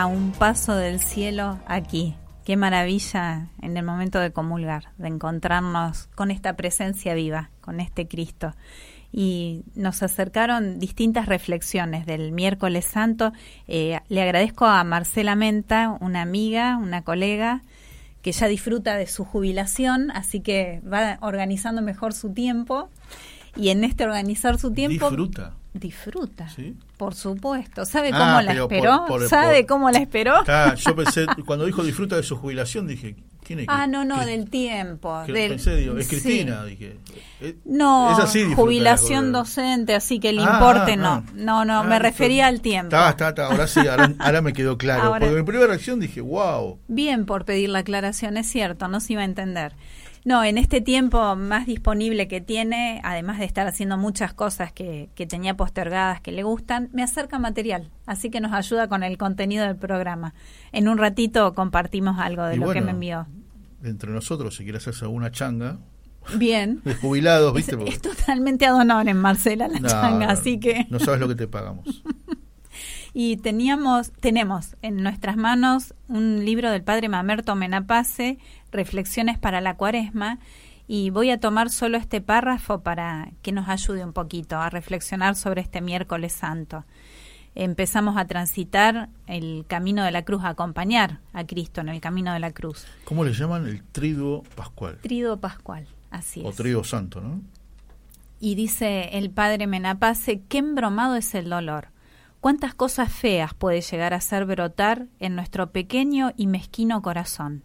A un paso del cielo aquí. Qué maravilla en el momento de comulgar, de encontrarnos con esta presencia viva, con este Cristo. Y nos acercaron distintas reflexiones del miércoles santo. Eh, le agradezco a Marcela Menta, una amiga, una colega, que ya disfruta de su jubilación, así que va organizando mejor su tiempo. Y en este organizar su tiempo... Disfruta. Disfruta, ¿Sí? por supuesto. ¿Sabe Ah, cómo la pero por- esperó? por- ¿Sabe por- cómo la esperó? Yo pensé, cuando dijo disfruta de su jubilación, dije, ¿quién es? Ah, no, no, ¿Qué- del tiempo. del- pensé, digo, es sí. Cristina, dije. eh, No, es así, jubilación la- docente, así que el Ah, importe ah, no. ah. No, no, Ah, me refería al tiempo. Está, está, está, ahora sí, ahora, ahora me quedó claro. Ahora- Porque mi primera reacción dije, wow. Bien por pedir la aclaración, es cierto, no se iba a entender. No, en este tiempo más disponible que tiene, además de estar haciendo muchas cosas que, que tenía postergadas que le gustan, me acerca material, así que nos ayuda con el contenido del programa. En un ratito compartimos algo de Y lo que me envió. Entre nosotros, si quieres hacerse alguna changa, Bien. de jubilados, Es, ¿viste? Porque- es totalmente ad honorem, Marcela, la No, changa, así que... No sabes lo que te pagamos. Y teníamos, tenemos en nuestras manos un libro del padre Mamerto Menapace, Reflexiones para la Cuaresma, y voy a tomar solo este párrafo para que nos ayude un poquito a reflexionar sobre este miércoles santo. Empezamos a transitar el camino de la cruz, a acompañar a Cristo en el camino de la cruz. ¿Cómo le llaman? El triduo pascual. Trido Pascual, así O es. triduo santo, ¿no? Y dice el padre Menapace, qué embromado es el dolor. Cuántas cosas feas puede llegar a hacer brotar en nuestro pequeño y mezquino corazón.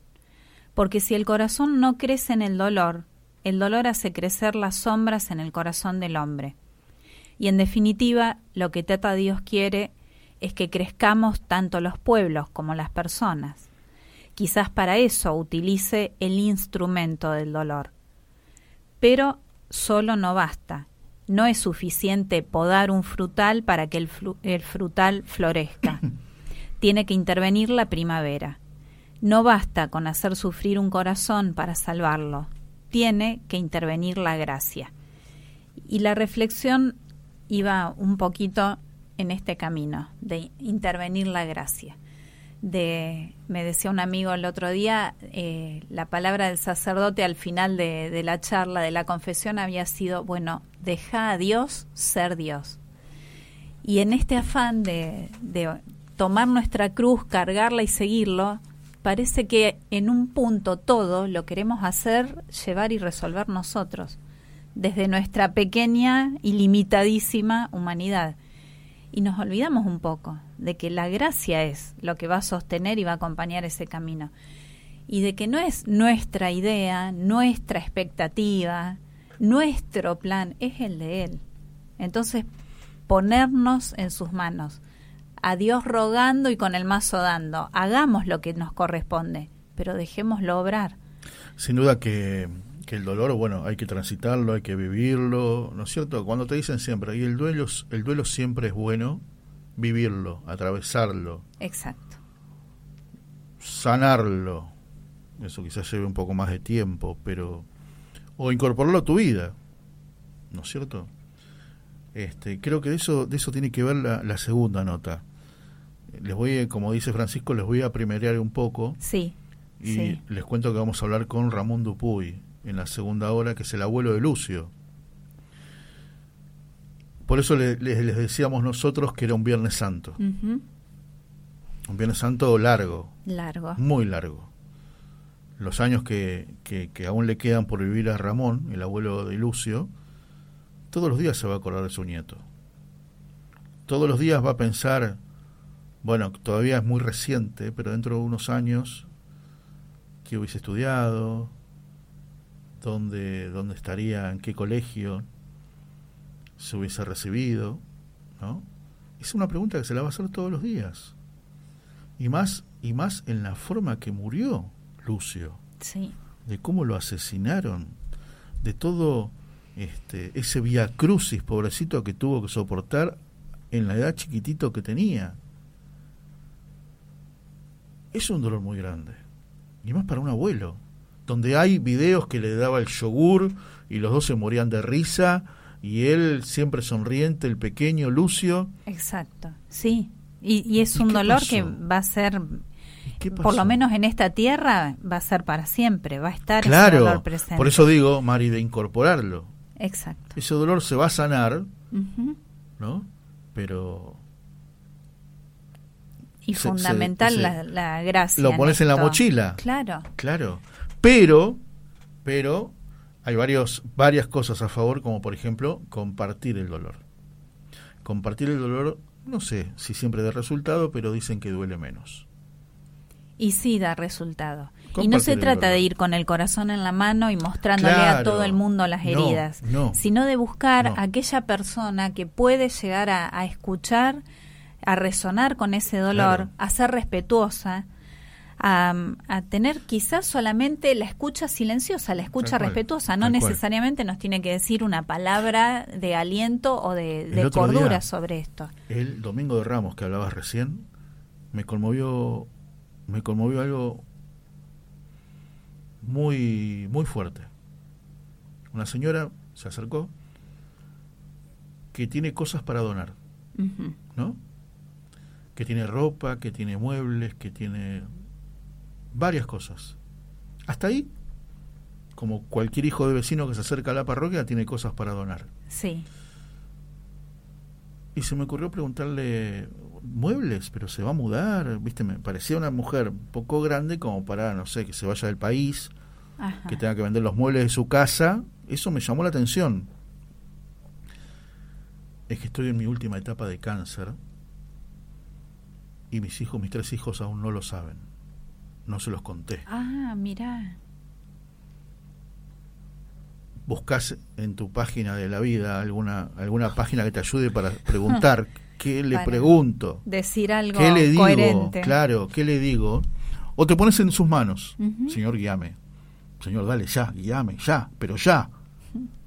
Porque si el corazón no crece en el dolor, el dolor hace crecer las sombras en el corazón del hombre. Y en definitiva, lo que Tata Dios quiere es que crezcamos tanto los pueblos como las personas. Quizás para eso utilice el instrumento del dolor. Pero solo no basta. No es suficiente podar un frutal para que el, el frutal florezca. Tiene que intervenir la primavera. No basta con hacer sufrir un corazón para salvarlo. Tiene que intervenir la gracia. Y la reflexión iba un poquito en este camino, de intervenir la gracia. De, me decía un amigo el otro día, eh, la palabra del sacerdote al final de, de la charla, de la confesión, había sido, bueno, deja a Dios ser Dios. Y en este afán de, de tomar nuestra cruz, cargarla y seguirlo, parece que en un punto todo lo queremos hacer, llevar y resolver nosotros, desde nuestra pequeña y limitadísima humanidad. Y nos olvidamos un poco de que la gracia es lo que va a sostener y va a acompañar ese camino. Y de que no es nuestra idea, nuestra expectativa, nuestro plan, es el de Él. Entonces, ponernos en sus manos, a Dios rogando y con el mazo dando. Hagamos lo que nos corresponde, pero dejémoslo obrar. Sin duda que, que el dolor, bueno, hay que transitarlo, hay que vivirlo, ¿no es cierto? Cuando te dicen siempre, y el duelo, el duelo siempre es bueno, vivirlo, atravesarlo, Exacto. sanarlo. Eso quizás lleve un poco más de tiempo, pero... O incorporarlo a tu vida, ¿no es cierto? Este, creo que de eso, de eso tiene que ver la, la segunda nota. Les voy, a- como dice Francisco, les voy a primerear un poco. Sí. Y sí. les cuento que vamos a hablar con Ramón Dupuy en la segunda hora, que es el abuelo de Lucio. Por eso le- le- les decíamos nosotros que era un Viernes Santo. Un Viernes Santo largo, Largo. muy largo. Los años que, que, que aún le quedan por vivir a Ramón, el abuelo de Lucio, todos los días se va a acordar de su nieto. Todos los días va a pensar, bueno, todavía es muy reciente, pero dentro de unos años, qué hubiese estudiado, dónde, dónde estaría, en qué colegio se hubiese recibido, ¿no? Es una pregunta que se la va a hacer todos los días. Y más, y más en la forma que murió Lucio, Sí, de cómo lo asesinaron, de todo este, ese vía crucis, pobrecito, que tuvo que soportar en la edad chiquitito que tenía. Es un dolor muy grande. Y más para un abuelo, donde hay videos que le daba el yogur y los dos se morían de risa y él siempre sonriente, el pequeño Lucio. exacto. Sí. Y, y es ¿Y un dolor pasó? que va a ser, ¿Y qué por lo menos en esta tierra, va a ser para siempre. Va a estar ese dolor Claro, presente. por eso digo, Mari, de incorporarlo. Exacto. Ese dolor se va a sanar. ¿no? Pero Y Se- fundamental se- la, la gracia. lo pones en la mochila. Claro. Claro, pero, pero hay varios, varias cosas a favor, como por ejemplo compartir el dolor. Compartir el dolor, no sé si siempre da resultado, pero dicen que duele menos. Y sí da resultado. y no se trata de ir con el corazón en la mano y mostrándole a todo el mundo las heridas, no. sino de buscar No. a aquella persona que puede llegar a, a escuchar, a resonar con ese dolor, Claro. a ser respetuosa, a, a tener quizás solamente la escucha silenciosa, la escucha Tal cual, respetuosa, no cual. necesariamente nos tiene que decir una palabra de aliento o de, cordura día- sobre esto. El domingo de Ramos que hablabas recién, me conmovió, me conmovió algo muy, muy fuerte. Una señora se acercó que tiene cosas para donar. ¿no? Que tiene ropa, que tiene muebles, que tiene varias cosas. Hasta ahí, como cualquier hijo de vecino que se acerca a la parroquia, tiene cosas para donar. Sí, Y se me ocurrió preguntarle, muebles, pero se va a mudar, viste, me parecía una mujer un poco grande como para, no sé, que se vaya del país, Ajá. que tenga que vender los muebles de su casa. Eso me llamó la atención. Es que estoy en mi última etapa de cáncer y mis hijos, mis tres hijos aún no lo saben. No se los conté. Ah, mira. Buscás en tu página de la vida alguna alguna página que te ayude para preguntar qué le Para pregunto, Decir algo qué le digo, coherente. claro, qué le digo, o te pones en sus manos. Señor, guíame. Señor, dale ya, guíame, ya, pero ya.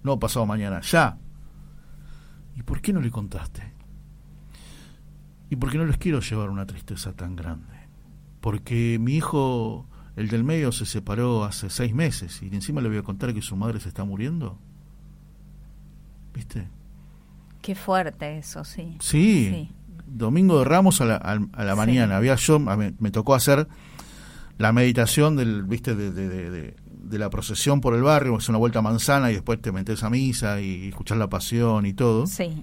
No pasado mañana, ya. ¿Y por qué no le contaste? ¿Y por qué no les quiero llevar una tristeza tan grande? Porque mi hijo, el del medio, se separó hace seis meses y encima le voy a contar que su madre se está muriendo. ¿Viste? Qué fuerte eso, sí. Sí. Sí. Domingo de Ramos a la, a la Sí. mañana. Había yo, me, me tocó hacer la meditación del, viste, de, de, de- de- de la procesión por el barrio, es una vuelta a manzana y después te metes a misa y escuchar la pasión y todo. Sí,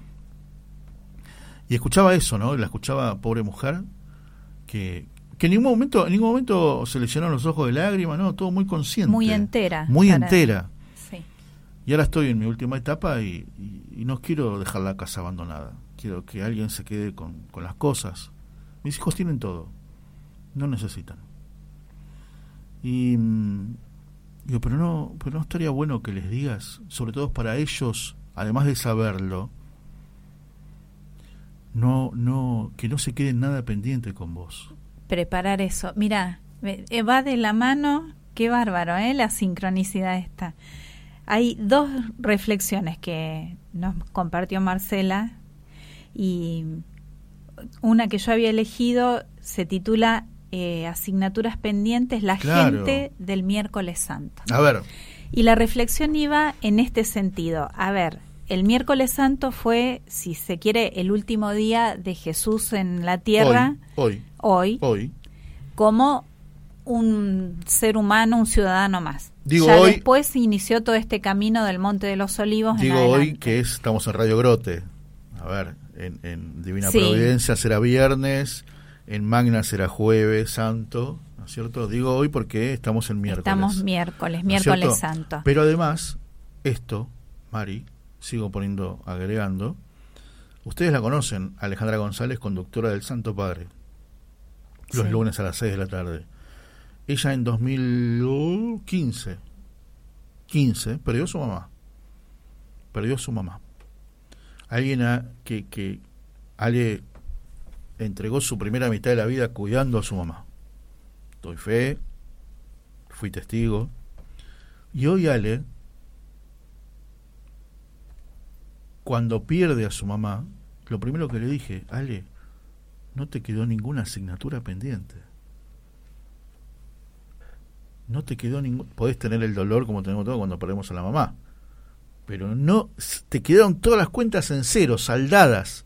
Y escuchaba eso, ¿no? La escuchaba pobre mujer que, que en ningún momento, en ningún momento se le llenaron los ojos de lágrimas, no, todo muy consciente. muy entera. Muy para- entera. Sí, Y ahora estoy en mi última etapa y, y- y no quiero dejar la casa abandonada. Quiero que alguien se quede con, con las cosas. Mis hijos tienen todo. No necesitan. Y mm, digo, pero no, pero no estaría bueno que les digas, sobre todo para ellos, además de saberlo, no, no, que no se queden nada pendiente con vos. preparar eso. Mira, me- eh, va de la mano, qué bárbaro, ¿eh? La sincronicidad esta. Hay dos reflexiones que nos compartió Marcela y una que yo había elegido se titula eh, Asignaturas pendientes, la Claro. gente del miércoles santo. A ver, Y la reflexión iba en este sentido. A ver, el miércoles santo fue, si se quiere, el último día de Jesús en la tierra, hoy, hoy, hoy, hoy, como un ser humano, un ciudadano más. Digo ya hoy- después inició todo este camino del Monte de los Olivos. en Digo hoy que es- estamos en Radio Grote. A ver, en, en Divina Sí. Providencia será viernes, en Magna será jueves santo, ¿no es cierto? Digo hoy porque estamos en miércoles. Estamos miércoles, ¿no es miércoles santo. Pero además, esto, Mari, sigo poniendo, agregando, ustedes la conocen, Alejandra González, conductora del Santo Padre, los Sí. lunes a las 6 de la tarde. Ella en 2015, 15, perdió a su mamá. Perdió a su mamá. Alguien a- que, que Ale entregó su primera mitad de la vida cuidando a su mamá. Doy fe, fui testigo. Y hoy Ale, cuando pierde a su mamá, lo primero que le dije, Ale, no te quedó ninguna asignatura pendiente. No te quedó ningún... Podés tener el dolor como tenemos todos cuando perdemos a la mamá. Pero no... Te quedaron todas las cuentas en cero, saldadas.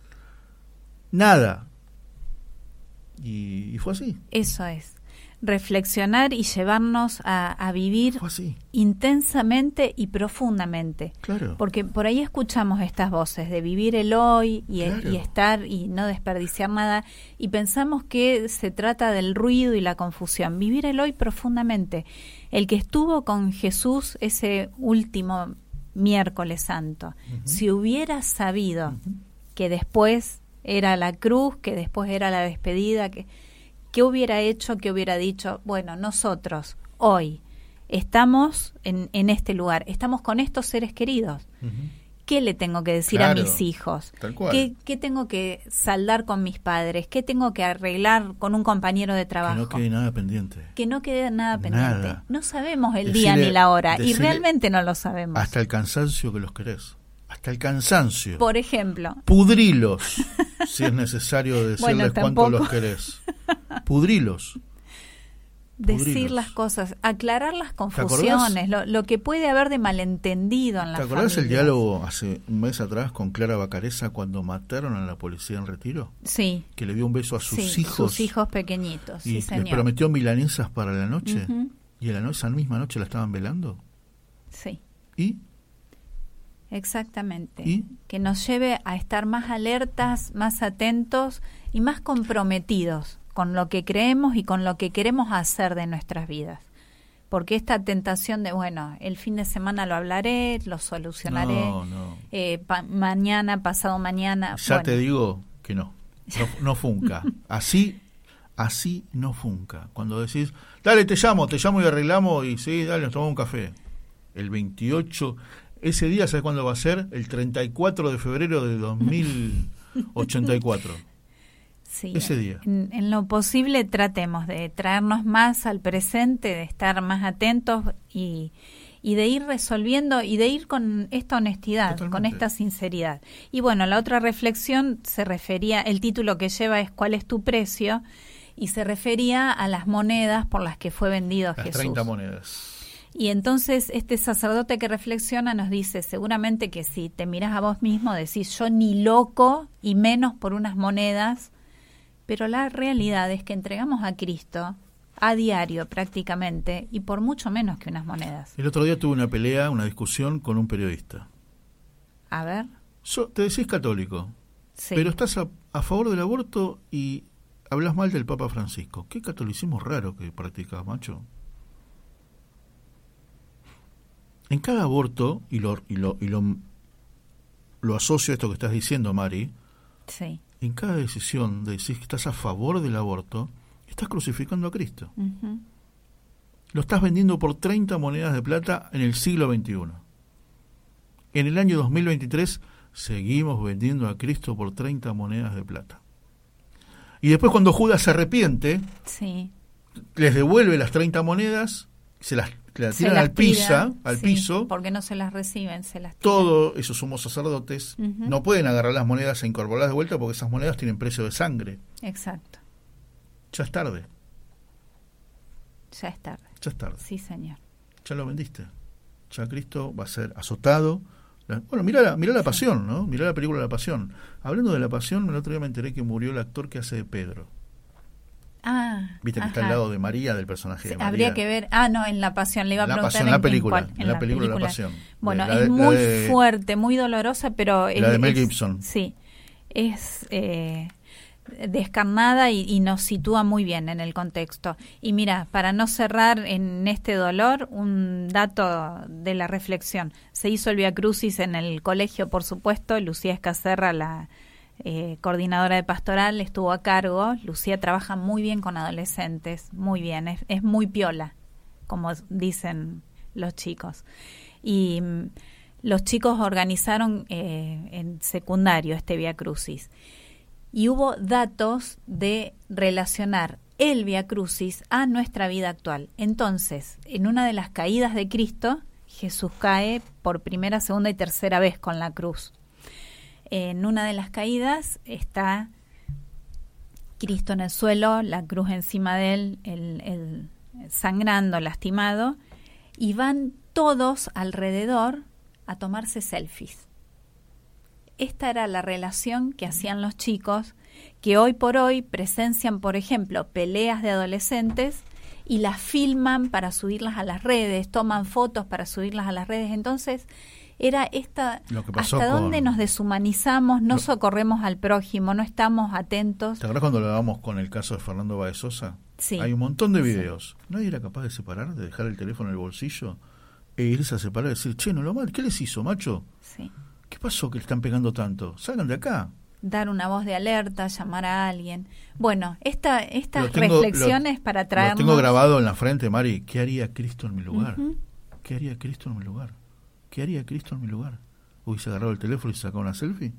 Nada. Y, y fue así. Eso es. Reflexionar y llevarnos a, a vivir intensamente y profundamente. Claro. Porque por ahí escuchamos estas voces de vivir el hoy y, Claro. y estar y no desperdiciar nada y pensamos que se trata del ruido y la confusión. Vivir el hoy profundamente. El que estuvo con Jesús ese último miércoles santo, si hubiera sabido que después era la cruz, que después era la despedida, que ¿qué hubiera hecho? ¿Qué hubiera dicho? Bueno, nosotros hoy estamos en, en este lugar, estamos con estos seres queridos. ¿Qué le tengo que decir Claro, a mis hijos? tal cual. ¿Qué, qué tengo que saldar con mis padres? ¿Qué tengo que arreglar con un compañero de Que trabajo? no quede nada pendiente. Que no quede nada pendiente. No sabemos el Decirle- día ni la hora y realmente no lo sabemos. Hasta el cansancio que los querés. Hasta el cansancio. Por ejemplo, Pudrilos, si es necesario decirles Bueno, cuánto los querés. Pudrilos. decir las cosas, aclarar las confusiones, lo, lo que puede haber de malentendido en la ¿Te acordás el diálogo hace un mes atrás con Clara Bacareza cuando mataron a la policía en retiro? Sí, Que le dio un beso a sus sí, hijos sus hijos pequeñitos, y sí les señor. prometió milanesas para la noche. Y a la esa misma noche la estaban velando. Sí, ¿Y? Exactamente. ¿Y? Que nos lleve a estar más alertas, más atentos y más comprometidos con lo que creemos y con lo que queremos hacer de nuestras vidas. Porque esta tentación de, bueno, el fin de semana lo hablaré, lo solucionaré, No, no. eh, pa- mañana, pasado mañana. Ya bueno, te digo que no. No, no funca. Así, así no funca. Cuando decís, dale, te llamo, te llamo y arreglamos y sí, dale, nos tomamos un café. El 28, ese día, ¿sabes cuándo va a ser? El 34 de febrero de 2084. Sí, Ese día. En, en lo posible tratemos de traernos más al presente, de estar más atentos y, y de ir resolviendo y de ir con esta honestidad, con esta sinceridad. Y bueno, la otra reflexión se refería, el título que lleva es ¿Cuál es tu precio? Y se refería a las monedas por las que fue vendido Las Jesús. 30 monedas. Y entonces este sacerdote que reflexiona nos dice, seguramente que si te miras a vos mismo, decís, yo ni loco y menos por unas monedas, pero la realidad es que entregamos a Cristo a diario prácticamente y por mucho menos que unas monedas. El otro día tuve una pelea, una discusión con un periodista. A ver, So- te decís católico, sí. pero estás a, a favor del aborto y hablas mal del Papa Francisco. Qué catolicismo raro que practicas, macho. En cada aborto, y lo, y lo, y lo, lo asocio a esto que estás diciendo, Mari, sí. en cada decisión de decir que estás a favor del aborto, estás crucificando a Cristo. Lo estás vendiendo por 30 monedas de plata en el siglo XXI. En el año 2023 seguimos vendiendo a Cristo por 30 monedas de plata. Y después cuando Judas se arrepiente, Sí. les devuelve las 30 monedas, se las, Se tiran al, pisa, tira, al sí, piso. Porque no se las reciben, se las tiran. Todos esos sumos sacerdotes no pueden agarrar las monedas e incorporarlas de vuelta porque esas monedas tienen precio de sangre. Exacto. Ya es tarde, Ya es tarde. ya es tarde. Sí, señor. ya lo vendiste. Ya Cristo va a ser azotado. La- Bueno, mira la, mirá la pasión, ¿no? Mirá la película La Pasión. Hablando de la pasión, el otro día me enteré que murió el actor que hace de Pedro. Ah, Viste que está al lado de María, del personaje de María. habría que ver. Ah, no, en La Pasión. Le iba a La preguntar Pasión, en, la película, en la película La Pasión. Bueno, La es muy de- fuerte, muy dolorosa, pero. La es- de Mel es- Gibson. Sí. Es. Eh, descarnada y, y nos sitúa muy bien en el contexto. Y mira, para no cerrar en este dolor, un dato de la reflexión. Se hizo el Via Crucis en el colegio, por supuesto. Lucía Escacerra, la eh, coordinadora de pastoral, estuvo a cargo. Lucía trabaja muy bien con adolescentes, muy bien, es, muy piola, como dicen los chicos. Y mm, los chicos organizaron eh, en secundario este Via Crucis. y hubo datos de relacionar el Via Crucis a nuestra vida actual. Entonces, en una de las caídas de Cristo, Jesús cae por primera, segunda y tercera vez con la cruz. En una de las caídas está Cristo en el suelo, la cruz encima de él, el, el sangrando, lastimado, y van todos alrededor a tomarse selfies. Esta era la relación que hacían los chicos que hoy por hoy presencian, por ejemplo, peleas de adolescentes y las filman para subirlas a las redes, toman fotos para subirlas a las redes. Entonces, era esta Lo que pasó hasta con- dónde nos deshumanizamos, no Lo- socorremos al prójimo, no estamos atentos. ¿Te acuerdas cuando hablábamos con el caso de Fernando Baez Sosa? Sí. Hay un montón de videos. ¿Nadie era capaz de separar, de dejar el teléfono en el bolsillo e irse a separar y decir, che, no lo mal, ¿qué les hizo, macho? Sí. ¿Qué pasó que le están pegando tanto? Salgan de acá. Dar una voz de alerta, llamar a alguien. Bueno, esta, estas Lo tengo- reflexiones lo- para Lo traernos... tengo grabado en la frente, Mari. ¿Qué haría Cristo en mi lugar? ¿Qué haría Cristo en mi lugar? ¿Qué haría Cristo en mi lugar? ¿Hubiese agarrado el teléfono y sacado una selfie?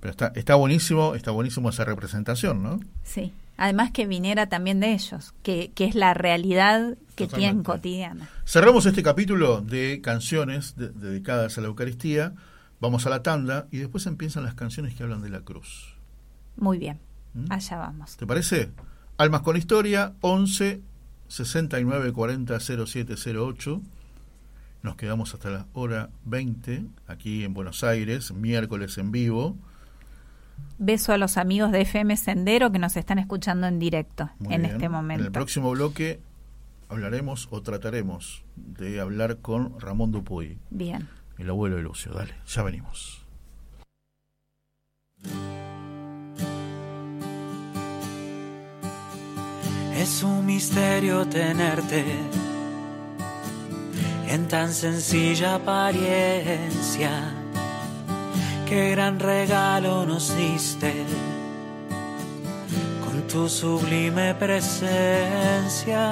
Pero está, está buenísimo, está buenísimo esa representación, ¿no? Sí. Además que viniera también de ellos, que, que es la realidad que tienen cotidiana. Cerramos este capítulo de canciones de- dedicadas a la Eucaristía. Vamos a la tanda y después empiezan las canciones que hablan de la cruz. Muy bien, ¿Mm? allá vamos. ¿Te parece? Almas con Historia, 11 69 40 0708. Nos quedamos hasta la hora 20 aquí en Buenos Aires, miércoles en vivo. Beso a los amigos de FM Sendero que nos están escuchando en directo Muy en bien. este En momento. el próximo bloque hablaremos o trataremos de hablar con Ramón Dupuy, Bien. el abuelo de Lucio. Dale, ya venimos. Es un misterio tenerte en tan sencilla apariencia. Qué gran regalo nos diste con tu sublime presencia.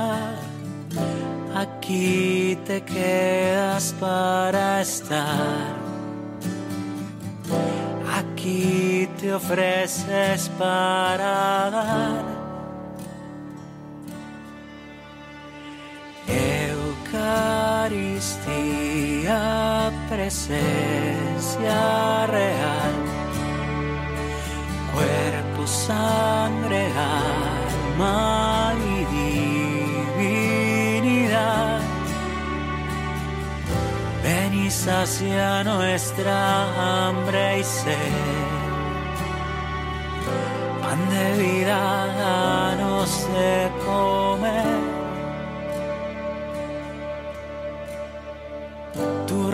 Aquí te quedas para estar. Aquí te ofreces para dar. Eucaristía, presencia real, cuerpo, sangre, alma y divinidad. Ven y nuestra hambre y sed. Pan de vida, danos de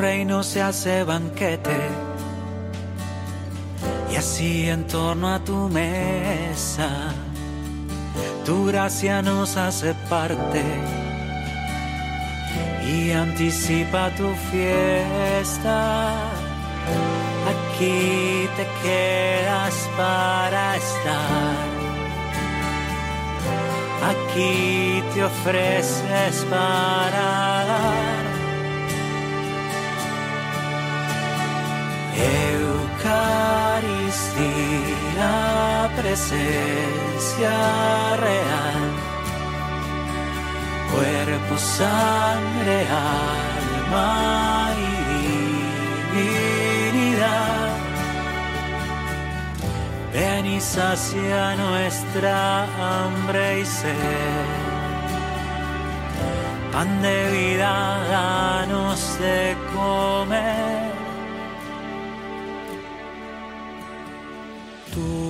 reino se hace banquete y así en torno a tu mesa tu gracia nos hace parte y anticipa tu fiesta. Aquí te quedas para estar. Aquí te ofreces para dar. Eucaristía, presencia real, cuerpo, sangre, alma y divinidad. Ven y sacia nuestra hambre y sed. Pan de vida, danos de comer. Tú,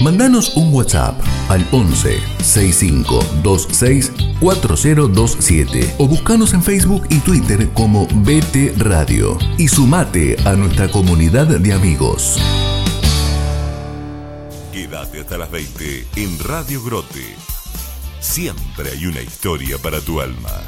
Mandanos un WhatsApp al 11 65 26 4027 o buscanos en Facebook y Twitter como BT Radio y sumate a nuestra comunidad de amigos. Quédate hasta las 20 en Radio Grote. Siempre hay una historia para tu alma.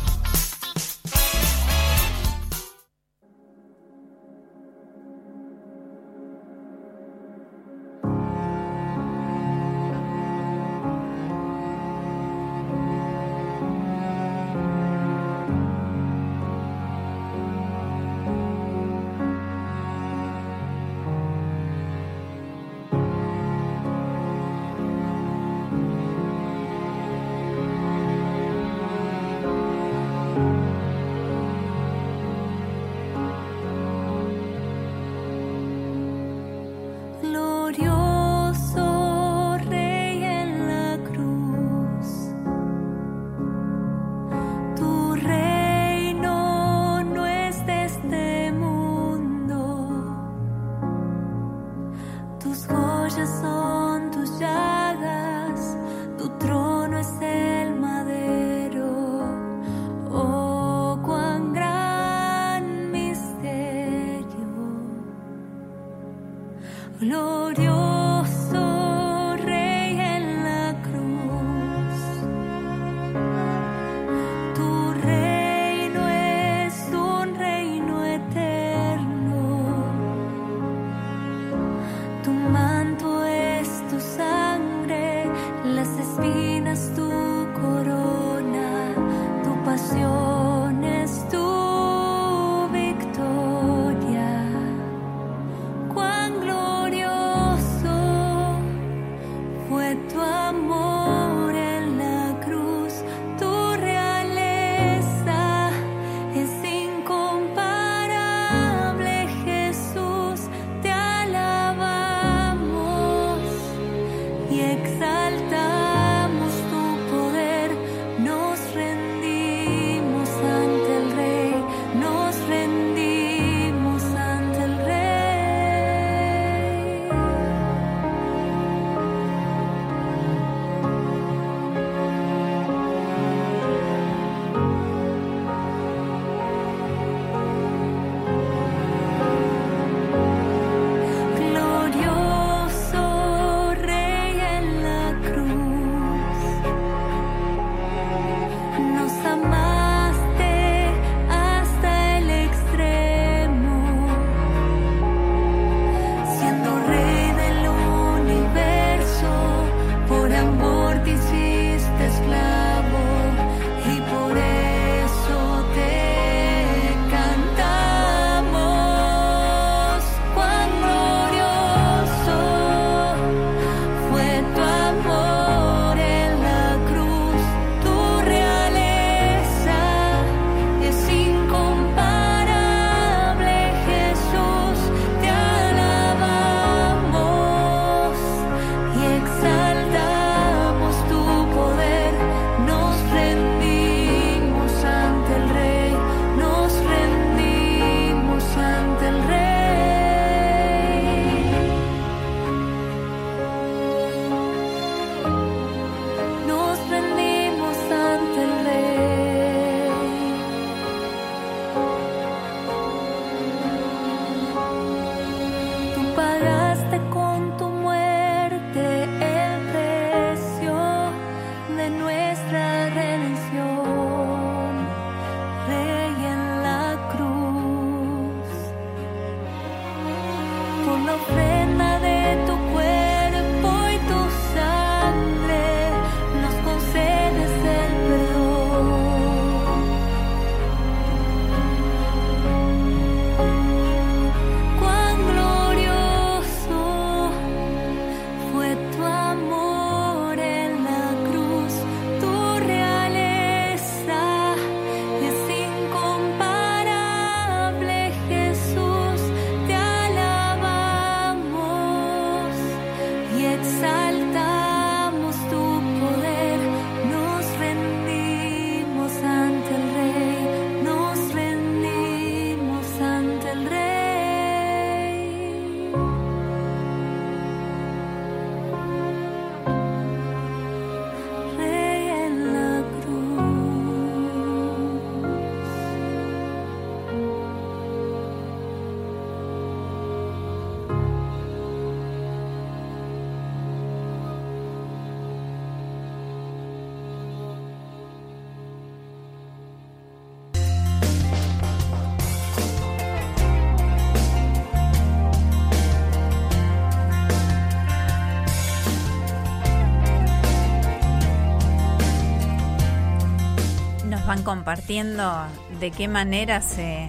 Compartiendo de qué manera se,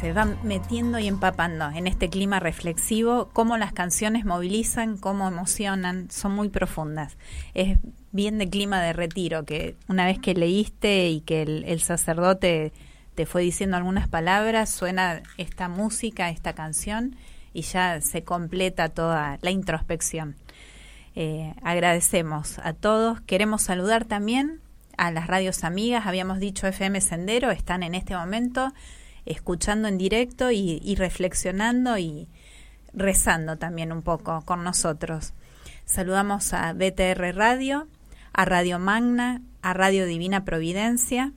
se van metiendo y empapando en este clima reflexivo, cómo las canciones movilizan, cómo emocionan, son muy profundas. Es bien de clima de retiro, que una vez que leíste y que el, el sacerdote te fue diciendo algunas palabras, suena esta música, esta canción, y ya se completa toda la introspección. Eh, agradecemos a todos. Queremos saludar también a las radios amigas. Habíamos dicho FM Sendero, están en este momento escuchando en directo y, reflexionando y rezando también un poco con nosotros. Saludamos a BTR Radio, a Radio Magna, a Radio Divina Providencia,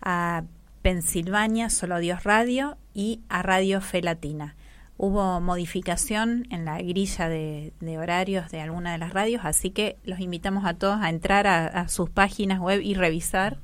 a Pensilvania Solo Dios Radio y a Radio Fe Latina. Hubo modificación en la grilla de, de horarios de alguna de las radios, así que los invitamos a todos a entrar a, a sus páginas web y revisar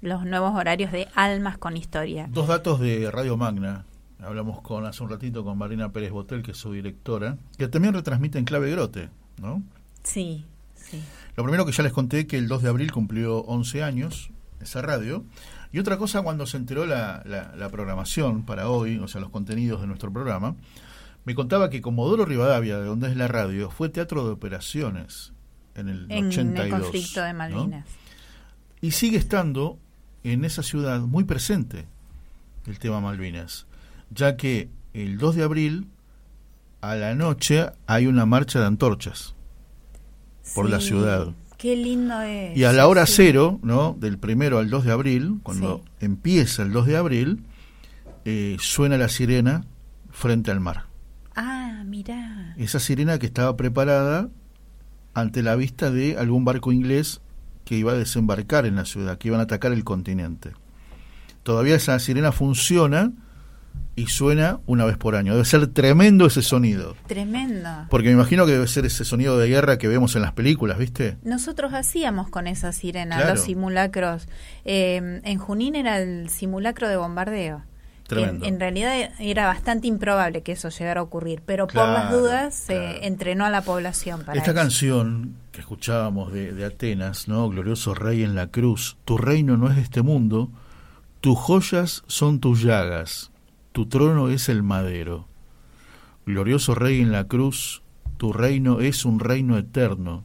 los nuevos horarios de Almas con Historia. Dos datos de Radio Magna. Hablamos con hace un ratito con Marina Pérez Botel, que es su directora, que también retransmite en clave grote, ¿no? Sí, sí. Lo primero que ya les conté que el 2 de abril cumplió 11 años esa radio. Y otra cosa, cuando se enteró la, la, la programación para hoy, o sea, los contenidos de nuestro programa, me contaba que Comodoro Rivadavia, de donde es la radio, fue teatro de operaciones en el En 82. el conflicto de ¿no? Malvinas. Y sigue estando en esa ciudad muy presente el tema Malvinas, ya que el 2 de abril a la noche hay una marcha de antorchas por la ciudad. Qué lindo es. Y a la hora sí. cero, ¿no? Del primero al 2 de abril, cuando empieza el 2 de abril, eh, suena la sirena frente al mar. Ah, mirá. Esa sirena que estaba preparada ante la vista de algún barco inglés que iba a desembarcar en la ciudad, que iban a atacar el continente. Todavía esa sirena funciona y suena una vez por año. Debe ser tremendo ese sonido. Tremendo. Porque me imagino que debe ser ese sonido de guerra que vemos en las películas, ¿viste? Nosotros hacíamos con esa sirena Claro. los simulacros. Eh, en Junín era el simulacro de bombardeo. En, en realidad era bastante improbable que eso llegara a ocurrir, pero por las dudas se claro. entrenó a la población para Esta eso. canción que escuchábamos de, de Atenas, ¿no? Glorioso Rey en la cruz, tu reino no es de este mundo, tus joyas son tus llagas, tu trono es el madero. Glorioso Rey en la cruz, tu reino es un reino eterno,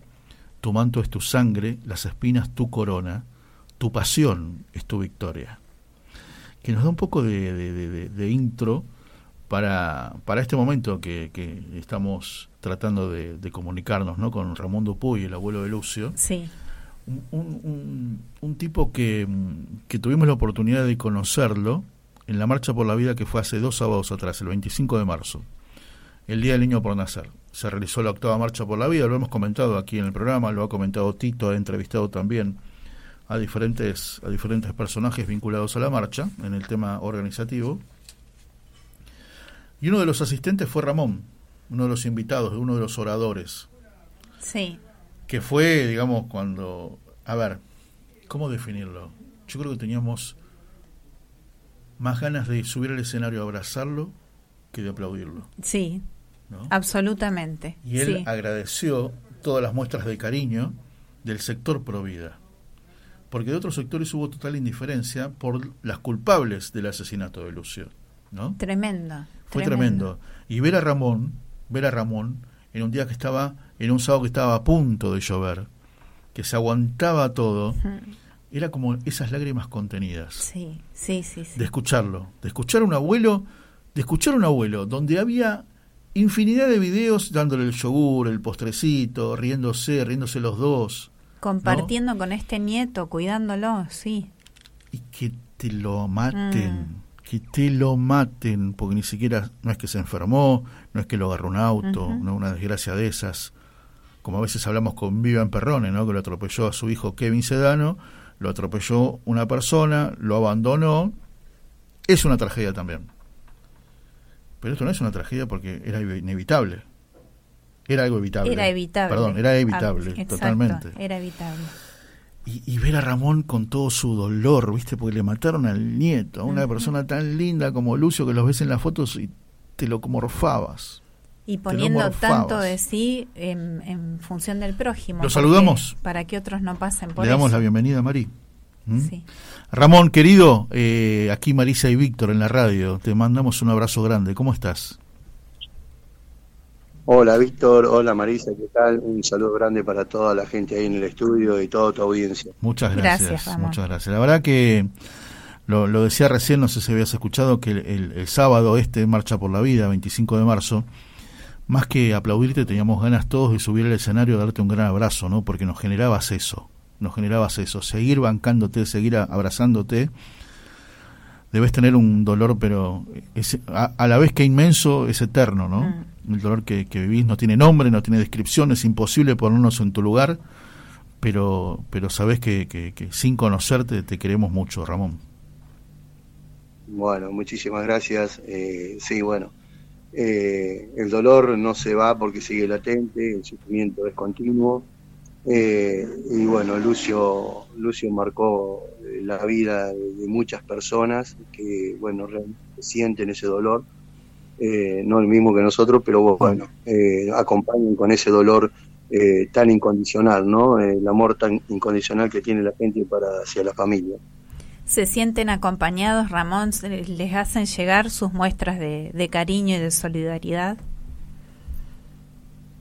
tu manto es tu sangre, las espinas tu corona, tu pasión es tu victoria. Que nos da un poco de, de- de- de- de intro para, para este momento que, que estamos tratando de, comunicarnos ¿no? con Ramón Dupuy, el abuelo de Lucio, Sí, un, un- un- tipo que, que tuvimos la oportunidad de conocerlo en la Marcha por la Vida que fue hace dos sábados atrás, el 25 de marzo, el Día del Niño por Nacer. Se realizó la octava Marcha por la Vida, lo hemos comentado aquí en el programa, lo ha comentado Tito, ha entrevistado también a diferentes, a diferentes personajes vinculados a la marcha en el tema organizativo. Y uno de los asistentes fue Ramón, uno de los invitados, uno de los oradores sí. que fue, digamos, cuando... A ver, ¿cómo definirlo? Yo creo que teníamos más ganas de subir al escenario a abrazarlo que de aplaudirlo. Sí, ¿no? absolutamente. Y él sí. agradeció todas las muestras de cariño del sector Provida. Porque de otros sectores hubo total indiferencia por las culpables del asesinato de Lucio. ¿no? Tremendo. Fue tremendo. Y ver a Ramón, ver a Ramón en un día que estaba, en un sábado que estaba a punto de llover, que se aguantaba todo. Era como esas lágrimas contenidas. Sí, sí, sí. sí. De escucharlo, de escuchar a un abuelo, de escuchar a un abuelo, donde había infinidad de videos dándole el yogur, el postrecito, riéndose, riéndose los dos, Compartiendo con este nieto, cuidándolo, sí. y que te lo maten, Mm. que te lo maten, porque ni siquiera no es que se enfermó, no es que lo agarró un auto, no una desgracia de esas, como a veces hablamos con Vivian Perrone, ¿no? que lo atropelló a su hijo Kevin Sedano, lo atropelló una persona, lo abandonó, es una tragedia también. Pero esto no es una tragedia porque era inevitable. Era algo evitable. Era evitable. Perdón, era evitable, Ah, exacto, totalmente. Era evitable. Y, y ver a Ramón con todo su dolor, ¿viste? Porque le mataron al nieto, a una persona tan linda como Lucio, que los ves en las fotos y te lo morfabas. Y poniendo tanto de sí en, en función del prójimo. Lo porque- saludamos. Para que otros no pasen por Le damos eso. la bienvenida a Mari. ¿Mm? Sí. Ramón, querido, eh, aquí Marisa y Víctor en la radio, te mandamos un abrazo grande. ¿Cómo estás? Hola Víctor, hola Marisa, ¿qué tal? Un saludo grande para toda la gente ahí en el estudio y toda tu audiencia. Muchas gracias. Gracias, Ramón. muchas gracias. La verdad que lo, lo decía recién, no sé si habías escuchado, que el, el- el sábado este, Marcha por la Vida, 25 de marzo, más que aplaudirte, teníamos ganas todos de subir al escenario, darte un gran abrazo, ¿no? Porque nos generabas eso, nos generabas eso, seguir bancándote, seguir abrazándote. Debes tener un dolor, pero es, a, a la vez que inmenso, es eterno, ¿no? Mm. El dolor que, que vivís no tiene nombre, no tiene descripción, es imposible ponernos en tu lugar, pero, pero sabes que, que- que sin conocerte te queremos mucho, Ramón. Bueno, muchísimas gracias. Eh, sí, bueno, eh, el dolor no se va porque sigue latente, el sufrimiento es continuo. Eh, y bueno, Lucio, Lucio marcó eh, la vida de, muchas personas que, bueno, realmente sienten ese dolor. Eh, no el mismo que nosotros, pero bueno, eh, acompañan con ese dolor eh, tan incondicional, ¿no? El amor tan incondicional que tiene la gente para hacia la familia. ¿Se sienten acompañados, Ramón? ¿Se- ¿Les hacen llegar sus muestras de, de cariño y de solidaridad?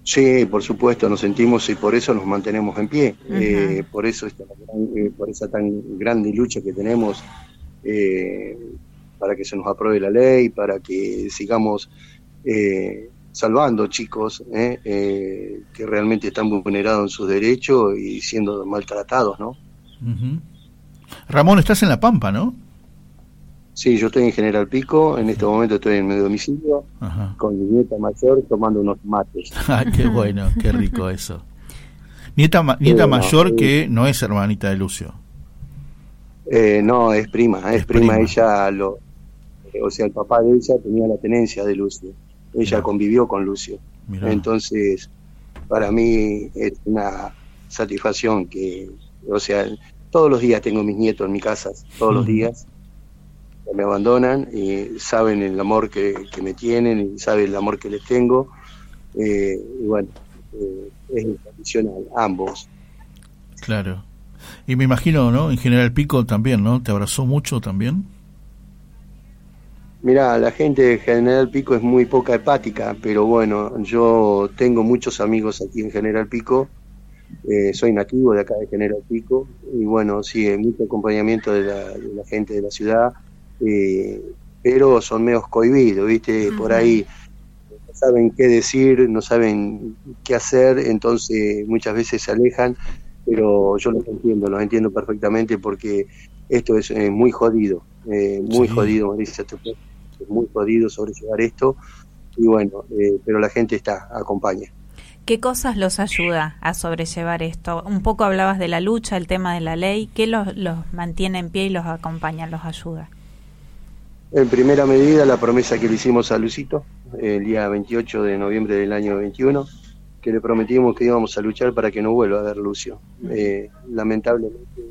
Sí, por supuesto, nos sentimos y por eso nos mantenemos en pie. Eh, por eso esta eh, por esa tan grande lucha que tenemos eh, para que se nos apruebe la ley, para que sigamos eh, salvando chicos eh, eh, que realmente están vulnerados en sus derechos y siendo maltratados, ¿no? Ujú. Ramón, estás en La Pampa, ¿no? Sí, yo estoy en General Pico, en este momento estoy en mi domicilio Ajá. con mi nieta mayor tomando unos mates. Ah, qué bueno, qué rico eso. Nieta, ma- mayor sí. que no es hermanita de Lucio. Eh, no, es prima, es, Es prima. prima. Ella, lo, eh, o sea, el papá de ella tenía la tenencia de Lucio. Ella Mirá. convivió con Lucio. Mirá. Entonces, para mí es una satisfacción que, o sea, todos los días tengo mis nietos en mi casa, todos los Ujú. días. Me abandonan y saben el amor que, que me tienen y saben el amor que les tengo. Eh, y bueno, eh, es incondicional, ambos. Claro. Y me imagino, ¿no? En General Pico también, ¿no? ¿Te abrazó mucho también? Mira, la gente de General Pico es muy poca hepática, pero bueno, yo tengo muchos amigos aquí en General Pico, eh, soy nativo de acá de General Pico, y bueno, sí, hay mucho acompañamiento de la, de la gente de la ciudad, eh, pero son medios cohibidos, ¿viste? Por ahí no saben qué decir, no saben qué hacer, entonces muchas veces se alejan, pero yo los entiendo, los entiendo perfectamente porque esto es eh, muy jodido, eh, muy Sí. jodido, Marisa, te puedo- es muy jodido sobrellevar esto, y bueno, eh, pero la gente está, acompaña. ¿Qué cosas los ayuda a sobrellevar esto? Un poco hablabas de la lucha, el tema de la ley. ¿Qué los, los mantiene en pie y los acompaña, los ayuda? En primera medida, la promesa que le hicimos a Lucito el día 28 de noviembre del año 21, que le prometimos que íbamos a luchar para que no vuelva a ver Lucio. Eh, lamentablemente,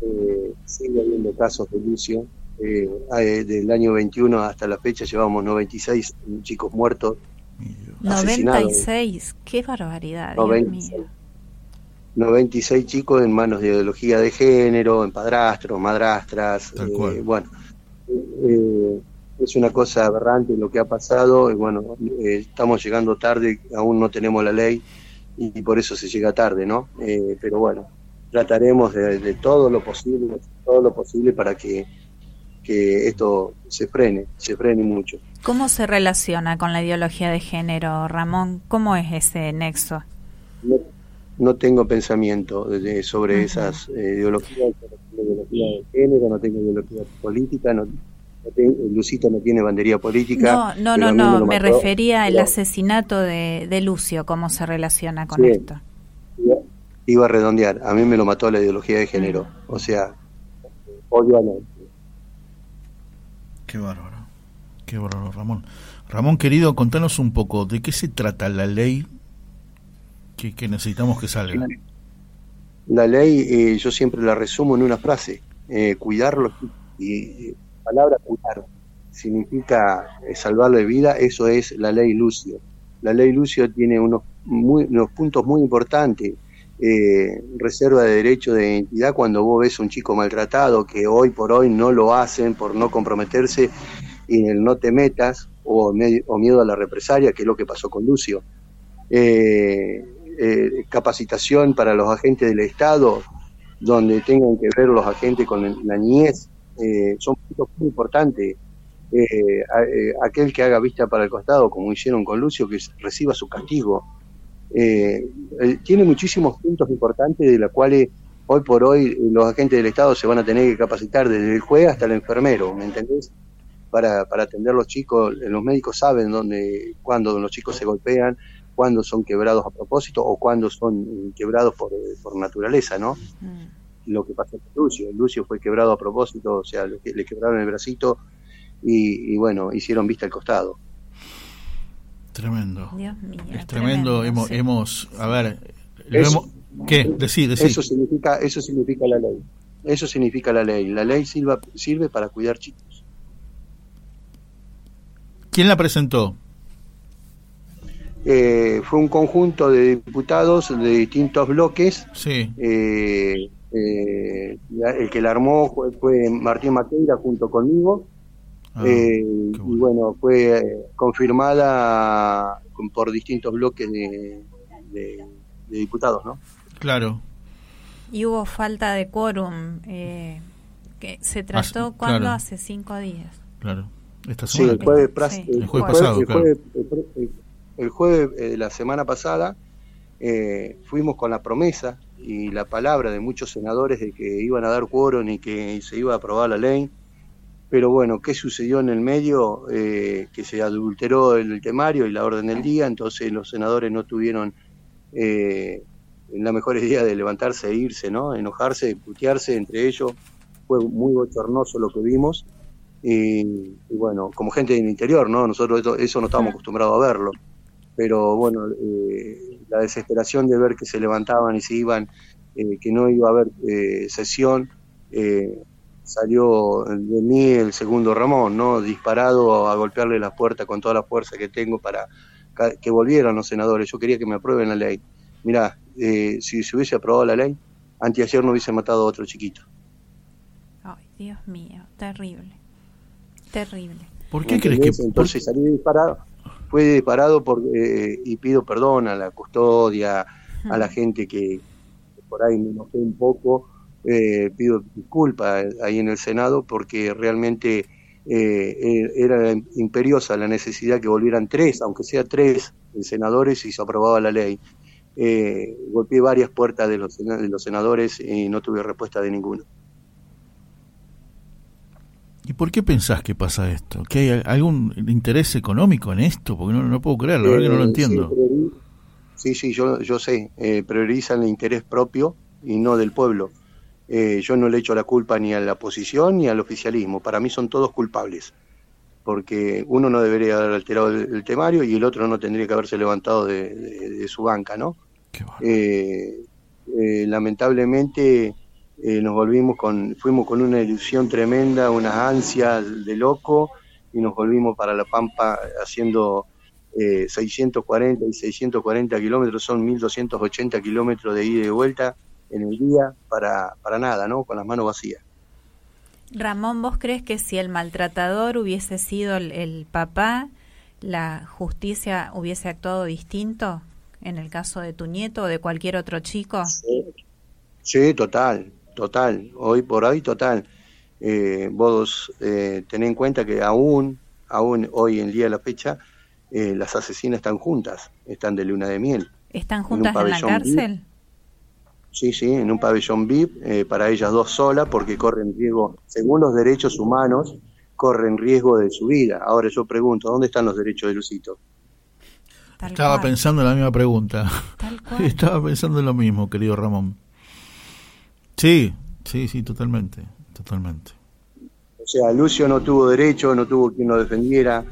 eh, sigue habiendo casos de Lucio. Eh, eh, del año 21 hasta la fecha llevamos 96 chicos muertos. Asesinado. 96, qué barbaridad, Dios 96. mío. 96 chicos en manos de ideología de género, en padrastros, madrastras, Tal eh, cual. bueno, eh, es una cosa aberrante lo que ha pasado y bueno, eh, estamos llegando tarde, aún no tenemos la ley y, por eso se llega tarde, ¿no? Eh, pero bueno, trataremos de, de todo lo posible, todo lo posible para que, que esto se frene, se frene mucho. ¿Cómo se relaciona con la ideología de género, Ramón? ¿Cómo es ese nexo? no, no tengo pensamiento de- de- sobre esas eh, ideologías, yo no tengo ideología de género, no tengo ideología política, no, no tengo- Lucito no tiene bandería política. No, no, no, no, me mató. refería al asesinato de, de Lucio, ¿cómo se relaciona con Sí. esto? Iba, a redondear, a mí me lo mató la ideología de género, o sea, odio a la... Qué bárbaro. Ramón. Ramón, querido, contanos un poco, ¿de qué se trata la ley que, necesitamos que salga? La ley eh, yo siempre la resumo en una frase, eh, cuidarlo, y eh, palabra cuidar significa eh, salvarle vida, eso es la ley Lucio. La ley Lucio tiene unos, muy, puntos muy importantes, eh, reserva de derecho de identidad cuando vos ves un chico maltratado que hoy por hoy no lo hacen por no comprometerse y el no te metas o, miedo a la represalia, que es lo que pasó con Lucio. Eh, eh, capacitación para los agentes del Estado, donde tengan que ver los agentes con la niñez, eh, son puntos muy importantes. Aquel que haga vista para el costado, como hicieron con Lucio, que reciba su castigo. Tiene muchísimos puntos importantes de los cuales hoy por hoy los agentes del Estado se van a tener que capacitar desde el juez hasta el enfermero, ¿me entendés? Para, para atender los chicos, los médicos saben dónde, cuándo los chicos se golpean, cuándo son quebrados a propósito o cuándo son eh, quebrados por, eh, por naturaleza, ¿no? Lo que pasó con Lucio, Lucio fue quebrado a propósito, o sea, le, le quebraron el bracito y, y bueno, hicieron vista al costado. Tremendo. Dios mío. Es tremendo. hemos, sí. hemos, a ver, lo Eso- hemos- ¿qué? Decí, decí. Eso significa, eso significa la ley. Eso significa la ley. La ley sirva, sirve para cuidar chicos. ¿Quién la presentó? Eh, fue un conjunto de diputados de distintos bloques. Sí. Eh, eh, el que la armó fue, fue Martín Maqueira junto conmigo. Ah, Eh, y bueno, fue eh, confirmada con- por distintos bloques de, de- de diputados, ¿no? Claro. Y hubo falta de quórum. Eh, que se trató cuando claro. hace cinco días. Claro. Esta Sí, el jueves, Sí. el El jueves jueves- pasado, el claro. jueves- el- el- el jueves, eh, de la semana pasada eh, fuimos con la promesa y la palabra de muchos senadores de que iban a dar quórum y que se iba a aprobar la ley. Pero bueno, ¿qué sucedió en el medio? Eh, que se adulteró el temario y la orden del día, entonces los senadores no tuvieron eh, la mejor idea de levantarse e irse, ¿no? Enojarse, putearse entre ellos. Fue muy bochornoso lo que vimos. Y, y bueno, como gente del interior, ¿no? Nosotros eso, eso no estábamos acostumbrados a verlo. Pero bueno, eh, la desesperación de ver que se levantaban y se iban, eh, que no iba a haber eh, sesión, eh, salió de mí el segundo Ramón, ¿no? Disparado a golpearle las puertas con toda la fuerza que tengo para que volvieran los senadores. Yo quería que me aprueben la ley. Mirá, eh, si se hubiese aprobado la ley, anteayer no hubiese matado a otro chiquito. Ay, Dios mío, terrible. Terrible. ¿Por qué crees que.? Entonces salí disparado, fue disparado por, eh, y pido perdón a la custodia, a la gente que por ahí me enojé un poco, eh, pido disculpas ahí en el Senado porque realmente eh, era imperiosa la necesidad que volvieran tres, aunque sea tres senadores y se aprobaba la ley. Eh, golpeé varias puertas de los, de los senadores y no tuve respuesta de ninguno. ¿Y por qué pensás que pasa esto? ¿Que hay algún interés económico en esto? Porque no, no puedo creer, la verdad que no lo Eh, entiendo. Sí, sí, yo, yo sé, eh, priorizan el interés propio y no del pueblo. Eh, yo no le echo la culpa ni a la oposición ni al oficialismo, para mí son todos culpables, porque uno no debería haber alterado el, el temario y el otro no tendría que haberse levantado de, de- de su banca, ¿no? Eh, eh, lamentablemente eh, nos volvimos con, fuimos con una ilusión tremenda, unas ansias de loco y nos volvimos para La Pampa haciendo eh, 640 y 640 kilómetros, son 1280 kilómetros de ida y vuelta en el día para, para nada, ¿no? Con las manos vacías. Ramón, ¿vos crees que si el maltratador hubiese sido el, el papá, la justicia hubiese actuado distinto en el caso de tu nieto o de cualquier otro chico? Sí, total, total, hoy por hoy total. Eh, vos eh, tenés en cuenta que aún, aún hoy en día de la fecha, eh, las asesinas están juntas, están de luna de miel. ¿Están un juntas en la cárcel? Sí, sí, en un pabellón VIP, eh, para ellas dos solas, porque corren riesgo, según los derechos humanos, corren riesgo de su vida. Ahora yo pregunto, ¿dónde están los derechos de Lucito? Estaba pensando en la misma pregunta. Tal cual. Estaba pensando en lo mismo, querido Ramón. Sí, sí, sí, totalmente, totalmente. O sea, Lucio no tuvo derecho, no tuvo quien lo defendiera.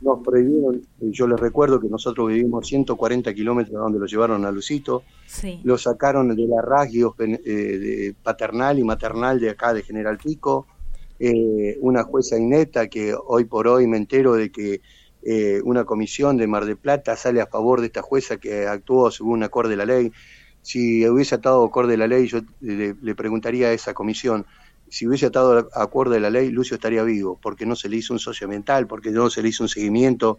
Nos prohibieron, yo les recuerdo que nosotros vivimos 140 kilómetros de donde lo llevaron a Lucito. Sí. Lo sacaron de la eh, de paternal y maternal de acá de General Pico. Eh, una jueza inepta que hoy por hoy me entero de que eh, una comisión de Mar de Plata sale a favor de esta jueza que actuó según acorde la ley. Si hubiese atado acorde la ley, yo le, preguntaría a esa comisión, si hubiese atado a la ley, Lucio estaría vivo, porque no se le hizo un socio mental, porque no se le hizo un seguimiento.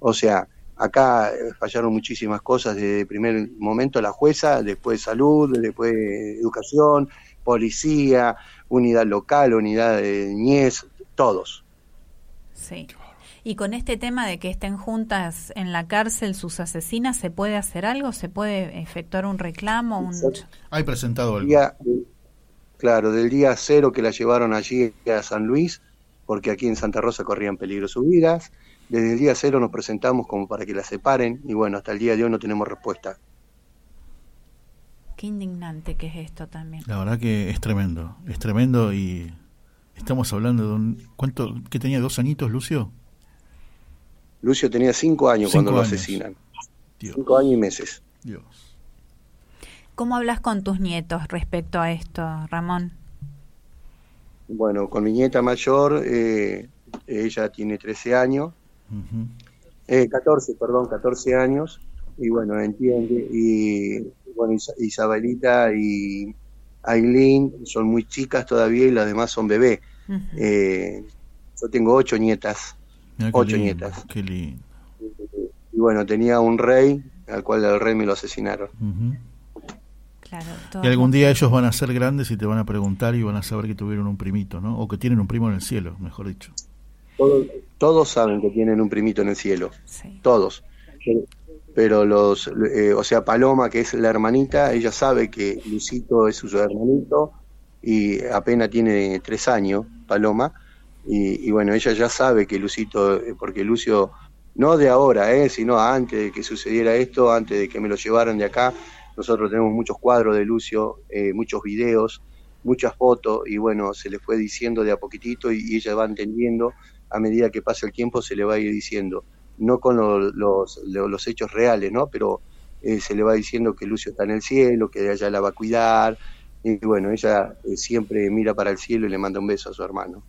O sea, acá eh, fallaron muchísimas cosas desde el primer momento la jueza, después salud, después educación, policía, unidad local, unidad de niñez, todos. Sí. Y con este tema de que estén juntas en la cárcel sus asesinas, ¿se puede hacer algo? ¿Se puede efectuar un reclamo? Un... Hay presentado algo. Día- claro, del día cero que la llevaron allí a San Luis, porque aquí en Santa Rosa corrían peligro sus vidas. Desde el día cero nos presentamos como para que la separen y bueno, hasta el día de hoy no tenemos respuesta. Qué indignante que es esto también. La verdad que es tremendo, es tremendo y estamos hablando de un... ¿Cuánto? ¿Que tenía dos añitos, Lucio? Lucio tenía cinco años Cinco cuando lo años. asesinan. Dios. Cinco años y meses. Dios. ¿Cómo hablas con tus nietos respecto a esto, Ramón? Bueno, con mi nieta mayor, eh, ella tiene 13 años, Ujú. eh, 14, perdón, 14 años, y bueno, entiende, y bueno, Isa- Isabelita y Aileen son muy chicas todavía y las demás son bebés. Eh, yo tengo ocho nietas, Ocho lindo, nietas. Qué lindo. y bueno, tenía un rey, al cual el rey me lo asesinaron. Claro, Y algún día ellos van a ser grandes y te van a preguntar y van a saber que tuvieron un primito, ¿no? O que tienen un primo en el cielo, mejor dicho. Todos, todos saben que tienen un primito en el cielo, Sí. todos. Pero, pero los, eh, o sea, Paloma, que es la hermanita, ella sabe que Lucito es su hermanito y apenas tiene tres años, Paloma, y, bueno, ella ya sabe que Lucito, eh, porque Lucio, no de ahora, eh, sino antes de que sucediera esto, antes de que me lo llevaran de acá, nosotros tenemos muchos cuadros de Lucio, eh, muchos videos, muchas fotos, y bueno, se le fue diciendo de a poquitito y, ella va entendiendo a medida que pasa el tiempo se le va a ir diciendo, no con lo- los, lo- los hechos reales, ¿no? Pero eh, se le va diciendo que Lucio está en el cielo, que allá la va a cuidar, y bueno, ella eh, siempre mira para el cielo y le manda un beso a su hermano.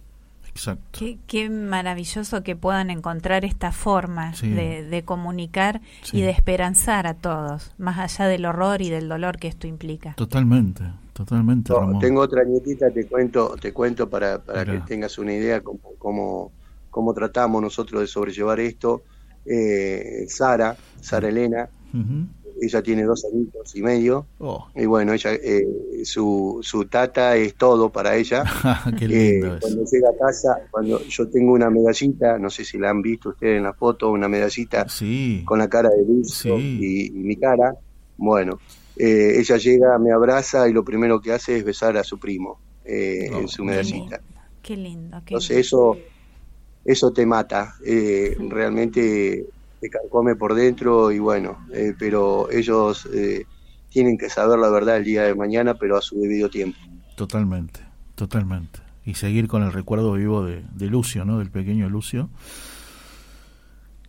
Exacto. Qué, qué maravilloso que puedan encontrar esta forma Sí. de, de comunicar Sí. y de esperanzar a todos, más allá del horror y del dolor que esto implica. Totalmente, totalmente, No, Ramón. tengo otra nietita, te cuento, te cuento para, para que tengas una idea cómo, cómo, cómo tratamos nosotros de sobrellevar esto. Eh, Sara, Sara Elena, Ujú. Ella tiene dos añitos y medio, Oh, y bueno, ella eh, su, su tata es todo para ella. qué Eh, lindo es. cuando llega a casa, cuando yo tengo una medallita, no sé si la han visto ustedes en la foto, una medallita Sí, con la cara de Lucio Sí. y, y mi cara, bueno, eh, ella llega, me abraza y lo primero que hace es besar a su primo eh, Oh, en su medallita. Qué lindo. Qué Entonces lindo. eso, eso te mata, eh, realmente te carcome por dentro y bueno, eh, pero ellos eh, tienen que saber la verdad el día de mañana, pero a su debido tiempo. totalmente, totalmente. Y seguir con el recuerdo vivo de, de Lucio, ¿no? Del pequeño Lucio.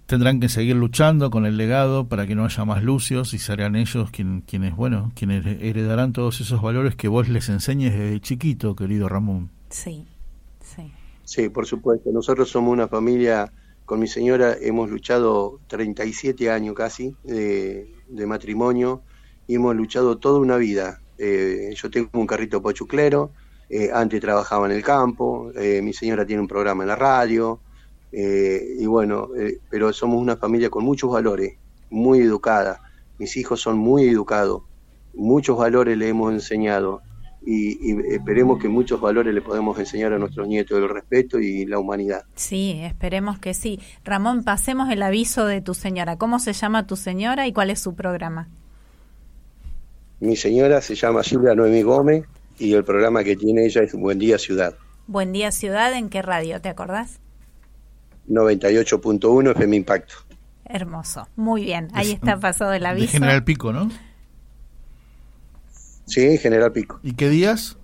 Tendrán que seguir luchando con el legado para que no haya más Lucios y serán ellos quien- quienes, bueno, quienes heredarán todos esos valores que vos les enseñes desde chiquito, querido Ramón. Sí, sí. Sí, por supuesto. Nosotros somos una familia, con mi señora hemos luchado 37 años casi de, matrimonio y hemos luchado toda una vida. Eh, yo tengo un carrito pochuclero, eh, antes trabajaba en el campo, eh, mi señora tiene un programa en la radio, eh, y bueno, pero somos una familia con muchos valores, muy educada. Mis hijos son muy educados, muchos valores le hemos enseñado y, y esperemos que muchos valores le podemos enseñar a nuestros nietos, el respeto y la humanidad. Sí, esperemos que sí. Ramón, pasemos el aviso de tu señora. ¿Cómo se llama tu señora y cuál es su programa? Mi señora se llama Silvia Noemí Gómez y el programa que tiene ella es Buen Día Ciudad, Buen día Ciudad, ¿en qué radio? ¿Te acordás? 98.1 FM Impacto. Hermoso. Muy bien, ahí Es- está pasado el De aviso. General Pico, ¿no? Sí, General Pico, ¿Y qué días?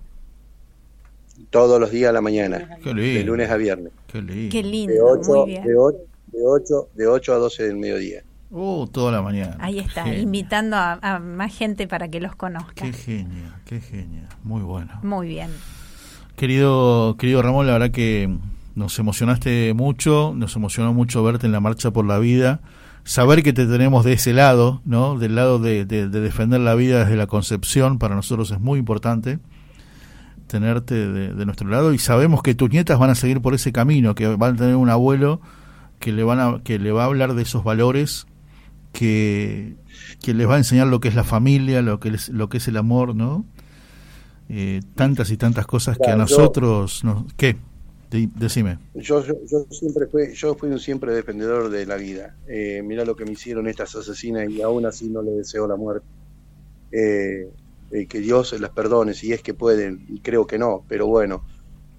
todos los días a la mañana, Qué lindo. de lunes a viernes, Qué lindo. Qué de lindo, 8, muy bien. de 8, de 8, de 8 a 12 del mediodía. Oh, toda la mañana. Ahí está, invitando a, a más gente para que los conozca. Qué genio, qué genio. Muy bueno. Muy bien. Querido, querido Ramón, la verdad que nos emocionaste mucho, nos emocionó mucho verte en la marcha por la vida, saber que te tenemos de ese lado, ¿no? Del lado de, de- de defender la vida desde la concepción, para nosotros es muy importante tenerte de, de nuestro lado y sabemos que tus nietas van a seguir por ese camino, que van a tener un abuelo que le van a, que le va a hablar de esos valores, que, que les va a enseñar lo que es la familia, lo que es, lo que es el amor, ¿no? Eh, tantas y tantas cosas que a Claro, yo- nosotros, nos, ¿qué? Decime. Yo, yo, yo siempre fui, yo fui un siempre defendedor de la vida. Eh, mirá lo que me hicieron estas asesinas y aún así no le deseo la muerte. Eh, eh, que Dios las perdone, si es que pueden, y creo que no, pero bueno,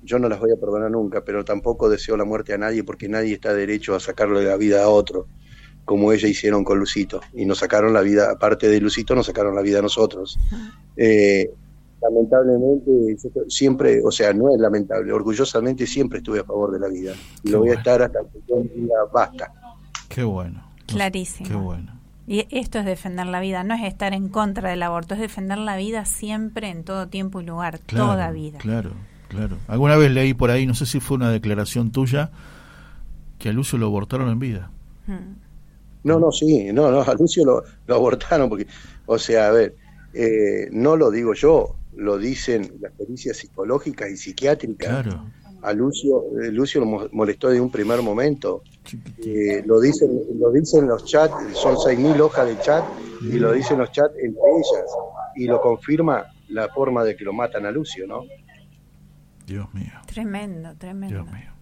yo no las voy a perdonar nunca, pero tampoco deseo la muerte a nadie porque nadie está derecho a sacarle la vida a otro, como ella hicieron con Lucito. Y nos sacaron la vida, aparte de Lucito, nos sacaron la vida a nosotros. Eh, lamentablemente, yo siempre, o sea, no es lamentable, orgullosamente siempre estuve a favor de la vida. Y lo voy a estar hasta que yo diga basta. Qué bueno. Clarísimo. Qué bueno. Y esto es defender la vida, no es estar en contra del aborto, es defender la vida siempre, en todo tiempo y lugar, Claro, toda vida. Claro, claro. Alguna vez leí por ahí, no sé si fue una declaración tuya, que a Lucio lo abortaron en vida. Mm. No, no, sí, no, no, a Lucio lo, lo abortaron porque, o sea, a ver, eh, no lo digo yo, lo dicen las pericias psicológicas y psiquiátricas. Claro. A Lucio, eh, Lucio lo mo- molestó de un primer momento. Eh, lo dicen, lo dicen los chats, son 6.000 hojas de chat y lo dicen los chats entre ellas y lo confirma la forma de que lo matan a Lucio, ¿no? Dios mío, Tremendo, tremendo. Dios mío.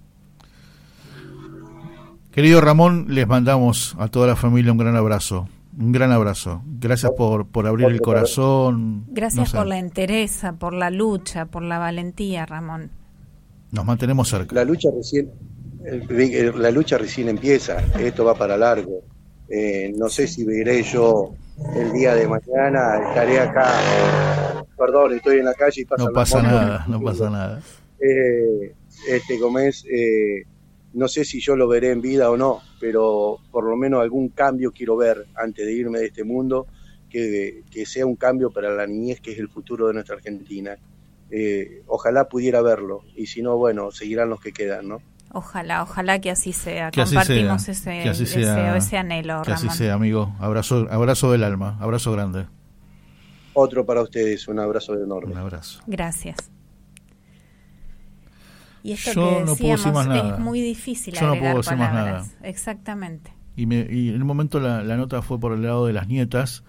Querido Ramón, les mandamos a toda la familia un gran abrazo. Un gran abrazo. Gracias por, por abrir el corazón. Gracias No sé, por la entereza, por la lucha, por la valentía, Ramón. Nos mantenemos cerca. La lucha recién, la lucha recién empieza, esto va para largo. Eh, no sé si veré yo el día de mañana, estaré acá, perdón, estoy en la calle y pasan No pasa nada, no pasa nada. Eh, este Gómez, eh, no sé si yo lo veré en vida o no, pero por lo menos algún cambio quiero ver antes de irme de este mundo, que, que sea un cambio para la niñez, que es el futuro de nuestra Argentina. Eh, ojalá pudiera verlo, y si no, bueno, seguirán los que quedan, ¿no? Ojalá, ojalá que así sea. Que así Compartimos sea, ese, que así deseo, sea, ese anhelo, Que así sea, amigo. Abrazo, abrazo del alma, abrazo grande. Otro para ustedes, un abrazo enorme. Un abrazo. Gracias. Y esto Yo que no puedo más nada. es muy difícil Yo no puedo decir más palabras. nada. Exactamente. Y, me, y en un momento la, la nota fue por el lado de las nietas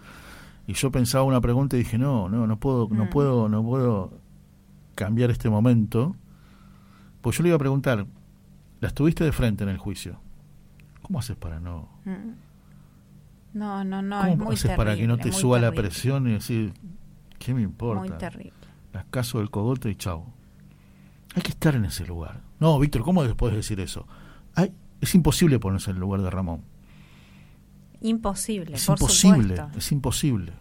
y yo pensaba una pregunta y dije no no no puedo no Mm. puedo no puedo cambiar este momento pues yo le iba a preguntar las tuviste de frente en el juicio cómo haces para no Mm. No, no, no, es cómo muy haces terrible. para que no te suba la presión y decir qué me importa Muy terrible. las caso del cogote y chau hay que estar en ese lugar. No Víctor cómo puedes decir eso Hay- es imposible ponerse en el lugar de Ramón. Imposible, es por imposible supuesto. es imposible.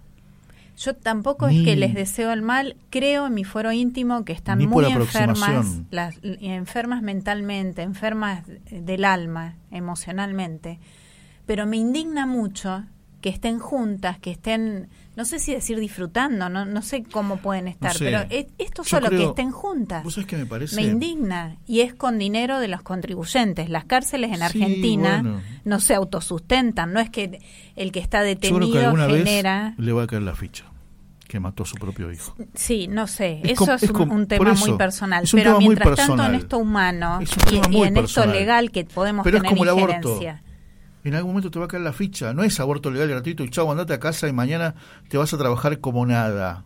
Yo tampoco Ni- es que les deseo el mal, creo en mi foro íntimo que están muy enfermas, las, enfermas mentalmente, enfermas del alma, emocionalmente, pero me indigna mucho que estén juntas, que estén, no sé si decir disfrutando, no, no sé cómo pueden estar, sé. pero es- esto Yo solo que estén juntas. ¿Vos sabés qué me parece? Me indigna y es con dinero de los contribuyentes. Las cárceles en Sí, Argentina bueno. no se autosustentan, no es que el que está Yo creo que detenido alguna genera... vez le va a caer la ficha que mató a su propio hijo. Sí, no sé, Es eso es, un, tema muy personal, pero mientras tanto en esto humano Es y, y en personal. esto legal que podemos Pero es tener el aborto. En algún momento te va a caer la ficha. No es aborto legal y gratuito y chau, andate a casa y mañana te vas a trabajar como nada.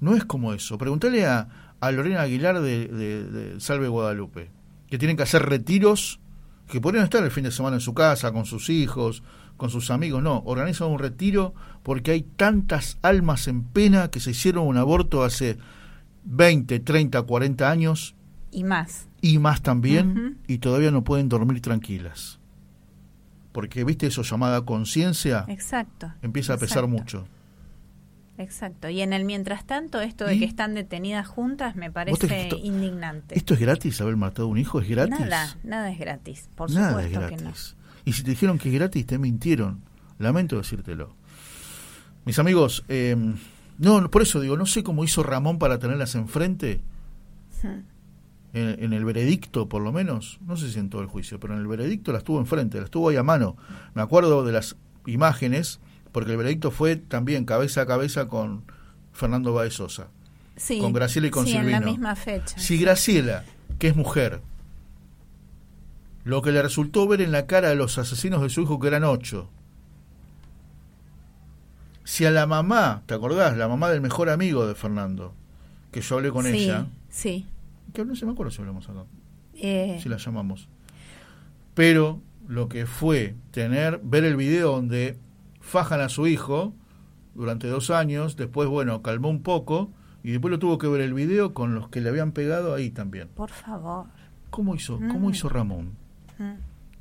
No es como eso. Pregúntale a, a Lorena Aguilar de, de- de Salve Guadalupe, que tienen que hacer retiros, que podrían estar el fin de semana en su casa, con sus hijos, con sus amigos. No, organizan un retiro porque hay tantas almas en pena que se hicieron un aborto hace 20, 30, 40 años Y más. y más también, y todavía no pueden dormir tranquilas. Porque, viste, eso llamada conciencia Exacto. empieza a pesar exacto, mucho. Exacto. Y en el mientras tanto, esto de ¿Y? que están detenidas juntas me ¿Vos parece te- esto- indignante. ¿Esto es gratis, haber matado a un hijo? ¿Es gratis? Nada, nada es gratis. Por Nada es supuesto que no. gratis. Y si te dijeron que es gratis, te mintieron. Lamento decírtelo. Mis amigos, eh, no, por eso digo, no sé cómo hizo Ramón para tenerlas enfrente. Hmm. En, en el veredicto, por lo menos, no sé si en todo el juicio, pero en el veredicto la estuvo enfrente, la estuvo ahí a mano. Me acuerdo de las imágenes, porque el veredicto fue también cabeza a cabeza con Fernando Baez Sosa, Sí, con Graciela y con sí, en la misma fecha. Si Graciela, que es mujer, lo que le resultó ver en la cara a los asesinos de su hijo, que eran ocho, si a la mamá, ¿te acordás? La mamá del mejor amigo de Fernando, que yo hablé con sí, ella, Sí. Que no se me acuerdo si hablamos acá, Eh, si la llamamos. Pero lo que fue tener, ver el video donde fajan a su hijo durante dos años, después, bueno, calmó un poco, y después lo tuvo que ver el video con los que le habían pegado ahí también. por favor. ¿Cómo hizo, cómo Mm. hizo Ramón? Mm.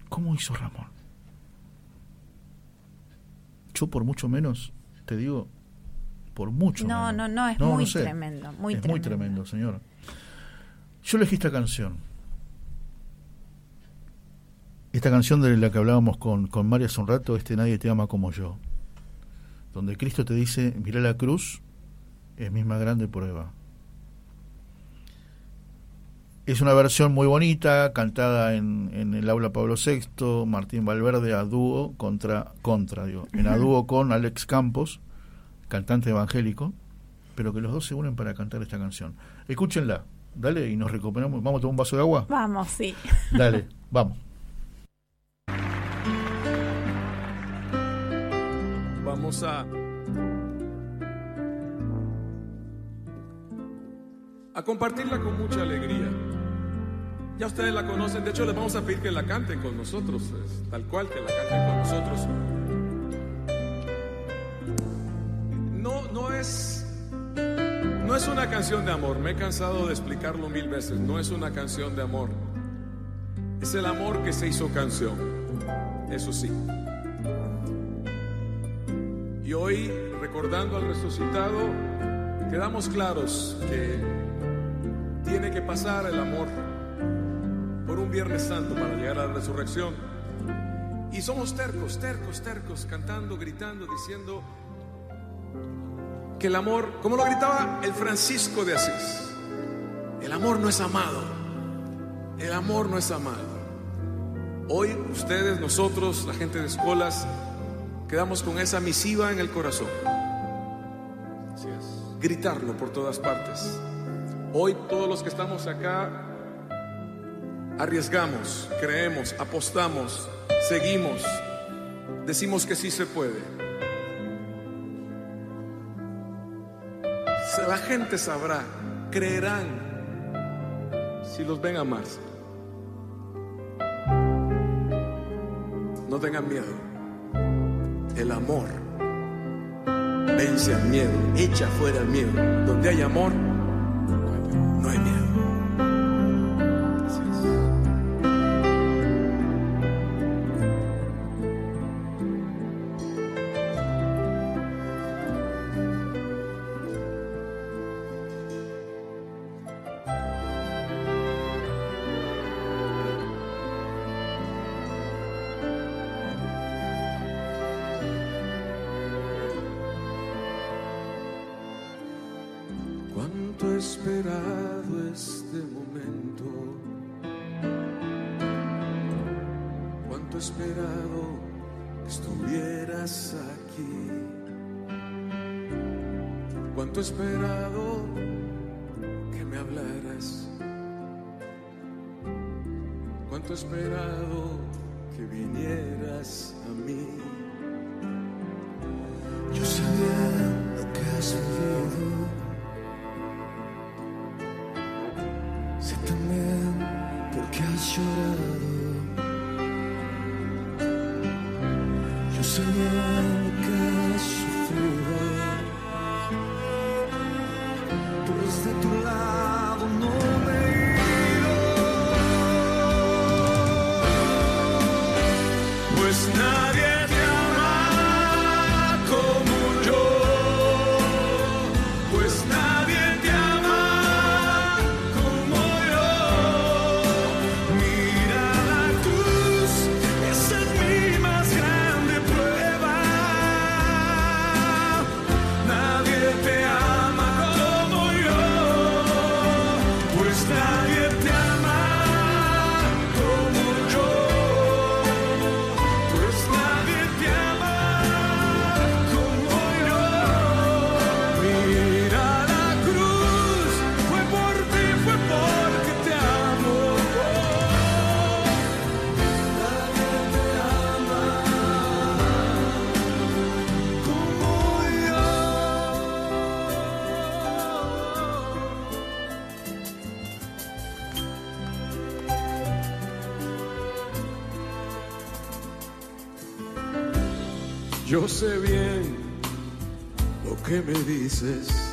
¿Cómo hizo Ramón? Yo por mucho menos, te digo, por mucho No, menos. no, no, es muy sé. tremendo, muy es tremendo. muy tremendo, señor. Yo elegí esta canción. Esta canción de la que hablábamos con, con María hace un rato, este Nadie te ama como yo. Donde Cristo te dice, mira la cruz, es misma grande prueba. Es una versión muy bonita, cantada en, en el aula Pablo VI, Martín Valverde a dúo contra, contra digo, en a dúo con Alex Campos, cantante evangélico, pero que los dos se unen para cantar esta canción. Escúchenla, dale y nos recuperamos. ¿Vamos a tomar un vaso de agua? Vamos, sí. Dale, vamos. Vamos a a compartirla con mucha alegría. Ya ustedes la conocen, de hecho les vamos a pedir que la canten con nosotros, es tal cual que la canten con nosotros. Una canción de amor. Me he cansado de explicarlo mil veces. No es una canción de amor. Es el amor que se hizo canción. Eso sí. Y hoy, recordando al resucitado, quedamos claros que tiene que pasar el amor por un Viernes Santo para llegar a la resurrección. Y somos tercos, tercos, tercos, cantando, gritando, diciendo que el amor, como lo gritaba el Francisco de Asís, el amor no es amado, el amor no es amado. Hoy ustedes, nosotros, la gente de escuelas, quedamos con esa misiva en el corazón. Gritarlo por todas partes. Hoy todos los que estamos acá arriesgamos, creemos, apostamos, seguimos, decimos que sí se puede. La gente sabrá, creerán si los ven amarse. No tengan miedo. El amor vence al miedo, echa fuera el miedo. Donde hay amor, sé bien lo que me dices,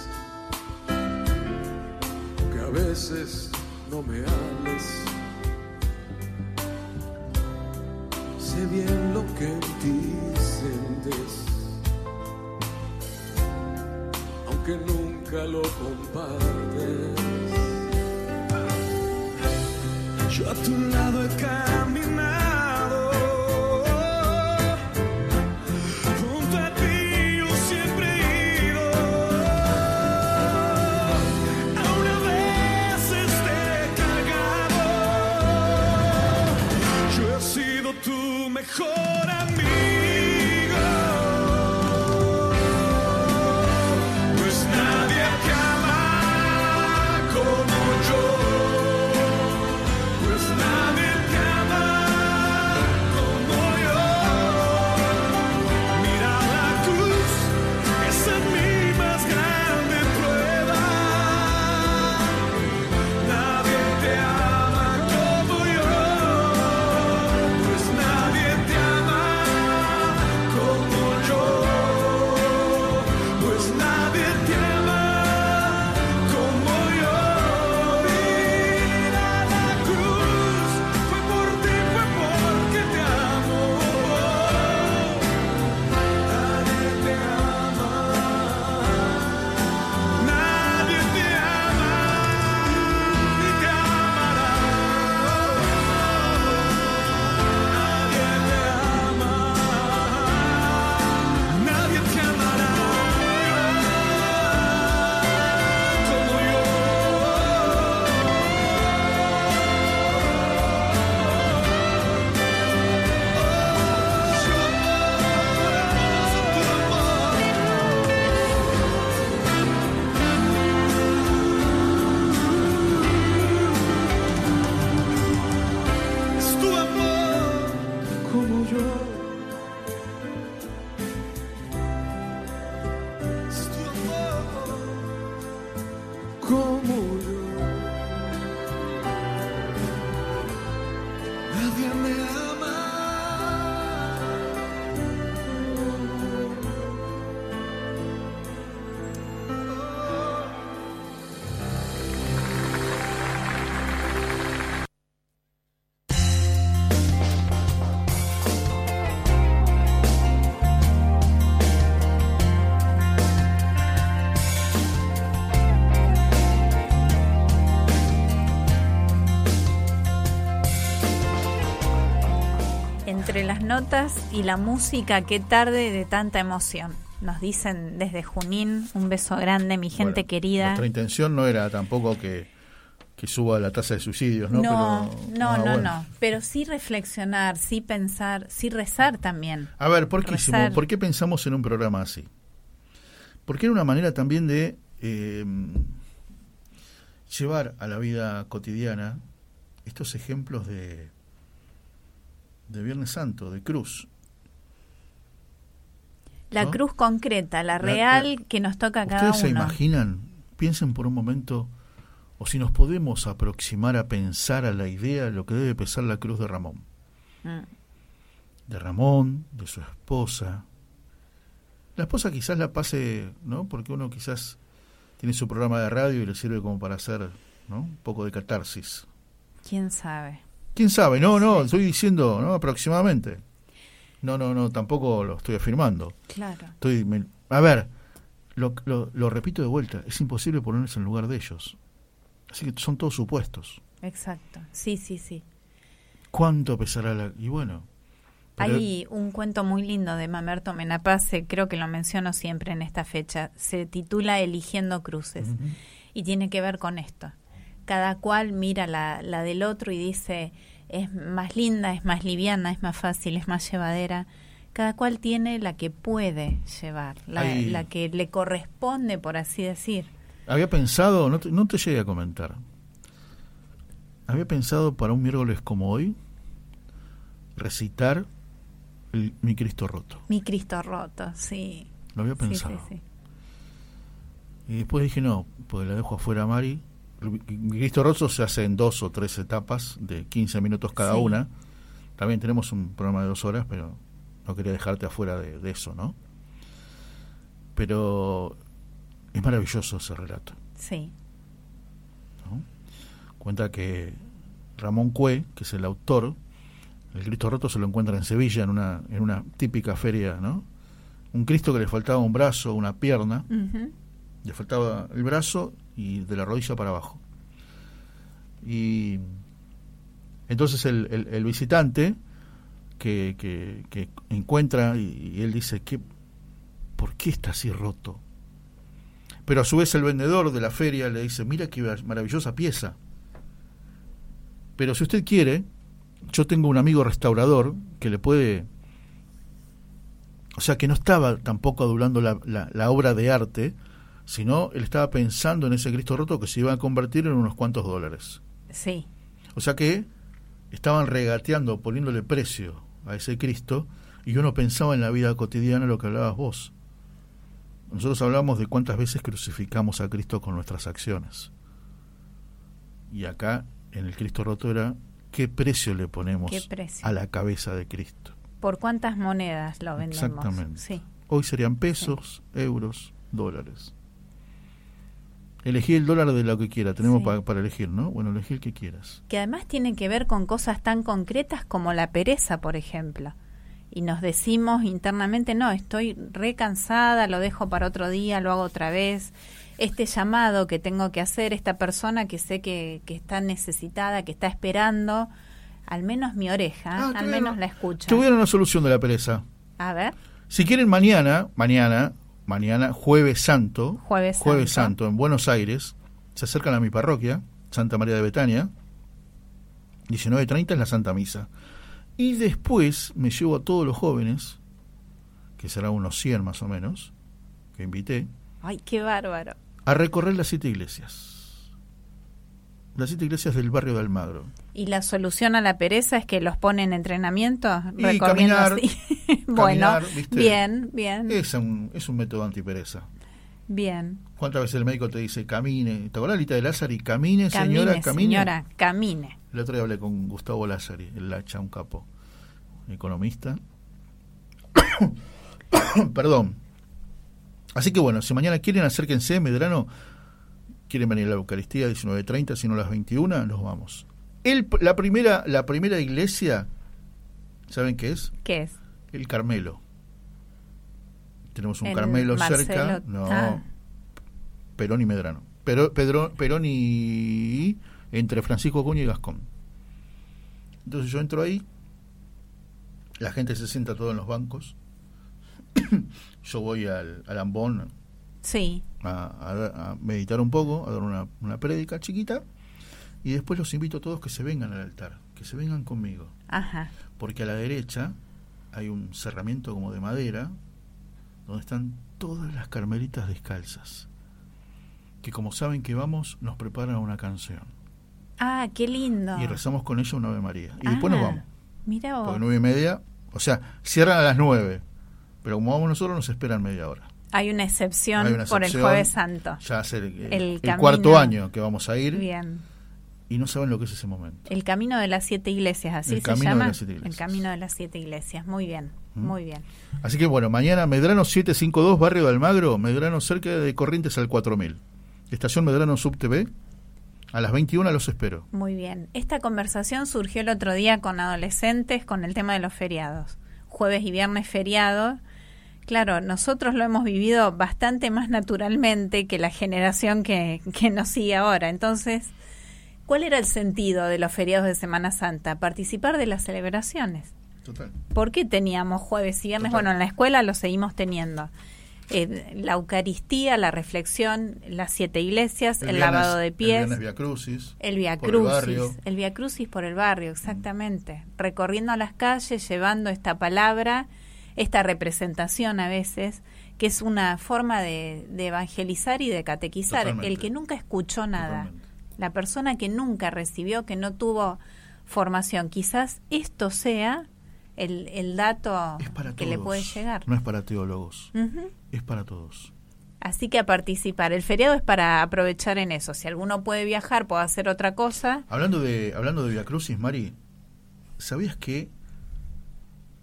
Entre las notas y la música, qué tarde de tanta emoción. Nos dicen desde Junín, un beso grande, mi gente Bueno, querida. Nuestra intención no era tampoco que, que suba la tasa de suicidios, ¿no? No, Pero- no, ah, no, bueno. no. Pero sí reflexionar, sí pensar, sí rezar también. A ver, ¿por qué, hicimos-. ¿por qué pensamos en un programa así? Porque era una manera también de eh, llevar a la vida cotidiana estos ejemplos de, de Viernes Santo, de cruz. La ¿no? cruz concreta, la real la- que nos toca a cada ¿Ustedes se uno. imaginan? Piensen por un momento, o si nos podemos aproximar a pensar a la idea de lo que debe pesar la cruz de Ramón. Mm. de Ramón, de su esposa. La esposa quizás la pase, ¿no? Porque uno quizás tiene su programa de radio y le sirve como para hacer, ¿no? Un poco de catarsis. ¿Quién sabe? ¿Quién sabe? No, no, estoy diciendo, ¿no? Aproximadamente. No, no, no, tampoco lo estoy afirmando. Claro. Estoy, me- a ver, lo, lo, lo repito de vuelta, es imposible ponerse en lugar de ellos. Así que son todos supuestos. Exacto. Sí, sí, sí. ¿Cuánto pesará la...? Y bueno... Hay un cuento muy lindo de Mamerto Menapace, creo que lo menciono siempre en esta fecha. Se titula Eligiendo Cruces y tiene que ver con esto. Cada cual mira la, la del otro y dice, es más linda, es más liviana, es más fácil, es más llevadera. Cada cual tiene la que puede llevar, la, que le corresponde, por así decir. Había pensado, no te, no te llegué a comentar, había pensado para un miércoles como hoy recitar el, Mi Cristo Roto. Mi Cristo roto, sí. Lo había Sí, pensado. sí, sí. Y después dije, no, pues la dejo afuera a Mari. Cristo Roto se hace en dos o tres etapas de 15 minutos cada Sí. una. También tenemos un programa de dos horas, pero no quería dejarte afuera de, de eso, ¿no? Pero es maravilloso ese relato. Sí. ¿no? Cuenta que Ramón Cue, que es el autor, el Cristo roto se lo encuentra en Sevilla, en una, en una típica feria, ¿no? Un Cristo que le faltaba un brazo, una pierna, le faltaba el brazo y de la rodilla para abajo. Y entonces el, visitante que, que- encuentra y, y él dice, ¿qué, ¿por qué está así roto? Pero a su vez el vendedor de la feria le dice, mira qué maravillosa pieza. Pero si usted quiere, yo tengo un amigo restaurador que le puede... O sea, que no estaba tampoco adulando la, la- la obra de arte, sino él estaba pensando en ese Cristo roto que se iba a convertir en unos cuantos dólares. Sí. O sea que estaban regateando, poniéndole precio a ese Cristo, y uno pensaba en la vida cotidiana lo que hablabas vos. Nosotros hablamos de cuántas veces crucificamos a Cristo con nuestras acciones. Y acá, en el Cristo roto, era qué precio le ponemos a la cabeza de Cristo. ¿Por cuántas monedas lo vendemos? Exactamente. Sí. Hoy serían pesos, euros, dólares. Elegí el dólar de lo que quiera, tenemos Sí. pa- para elegir, ¿no? Bueno, elegí el que quieras. Que además tiene que ver con cosas tan concretas como la pereza, por ejemplo. Y nos decimos internamente, no, estoy re cansada, lo dejo para otro día, lo hago otra vez. Este llamado que tengo que hacer, esta persona que sé que, que está necesitada, que está esperando, al menos mi oreja, Ah, al menos la escucha. Te voy a dar una solución de la pereza. A ver, Si quieren mañana, mañana, mañana, jueves santo, Jueves jueves Santo. santo en Buenos Aires, se acercan a mi parroquia, Santa María de Betania, 19.30 es la Santa Misa. Y después me llevo a todos los jóvenes, que serán unos 100 más o menos, que invité, ay, qué bárbaro. a recorrer las siete iglesias. Las siete iglesias del barrio de Almagro. ¿Y la solución a la pereza es que los ponen en entrenamiento? Y caminar, así. bueno, bien, bien, Es un, es un método antipereza. bien. ¿Cuántas veces el médico te dice camine? ¿Te acordás, Lita de Lázaro? Camine, Camine, señora, camine. señora, camine. El otro día hablé con Gustavo Lázari, el Lacha, un capo, economista. Perdón. Así que bueno, si mañana quieren, acérquense, Medrano, quieren venir a la Eucaristía 19.30, si no a las 21, nos vamos. El, la, primera, la primera iglesia, ¿saben qué es? ¿Qué es? El Carmelo. Tenemos un El Carmelo Marcelo- cerca. No, Ah. Perón y Medrano. Pero, Pedro, Perón y entre Francisco Acuña y Gascón. Entonces yo entro ahí, la gente se sienta todo en los bancos, yo voy al, al ambón Sí, a, a- a meditar un poco, a dar una, una prédica chiquita, y después los invito a todos que se vengan al altar, que se vengan conmigo, ajá. porque a la derecha hay un cerramiento como de madera, donde están todas las carmelitas descalzas, que como saben que vamos, nos preparan una canción. Ah, qué lindo. Y rezamos con ella una Ave María. Y después nos Ah, vamos. Mira vos. Porque nueve y media, o sea, cierran a las nueve. Pero como vamos nosotros, nos esperan media hora. Hay una excepción Hay una por el. Jueves Santo. Ya hace el, El el camino. cuarto año que vamos a ir Bien. y no saben lo que es ese momento. El camino de las siete iglesias, así El se llama. El camino de las siete iglesias. Muy bien, ¿Mm? muy bien. Así que bueno, mañana Medrano 752, barrio de Almagro, Medrano cerca de Corrientes al 4000. Estación Medrano Sub TV. A las 21 los espero. Muy bien. Esta conversación surgió el otro día con adolescentes con el tema de los feriados. Jueves y viernes feriado. Claro, nosotros lo hemos vivido bastante más naturalmente que la generación que, que nos sigue ahora. Entonces, ¿cuál era el sentido de los feriados de Semana Santa? Participar de las celebraciones. Total. ¿Por qué teníamos jueves y viernes? Total. Bueno, en la escuela lo seguimos teniendo. Eh, la Eucaristía, la reflexión, las siete iglesias, el, viernes- lavado de El pies. viernes Via Crucis. El Via el Crucis, barrio. el Via Crucis por el barrio, exactamente. Recorriendo las calles, llevando esta palabra, esta representación a veces, que es una forma de, de evangelizar y de catequizar. Totalmente. El que nunca escuchó nada, Totalmente. la persona que nunca recibió, que no tuvo formación, quizás esto sea el, el dato para que todos. le puede llegar. No es para teólogos. Es para todos. Así que a participar. El feriado es para aprovechar en eso. Si alguno puede viajar, puede hacer otra cosa. Hablando de, hablando de Via Crucis, Mari, ¿sabías que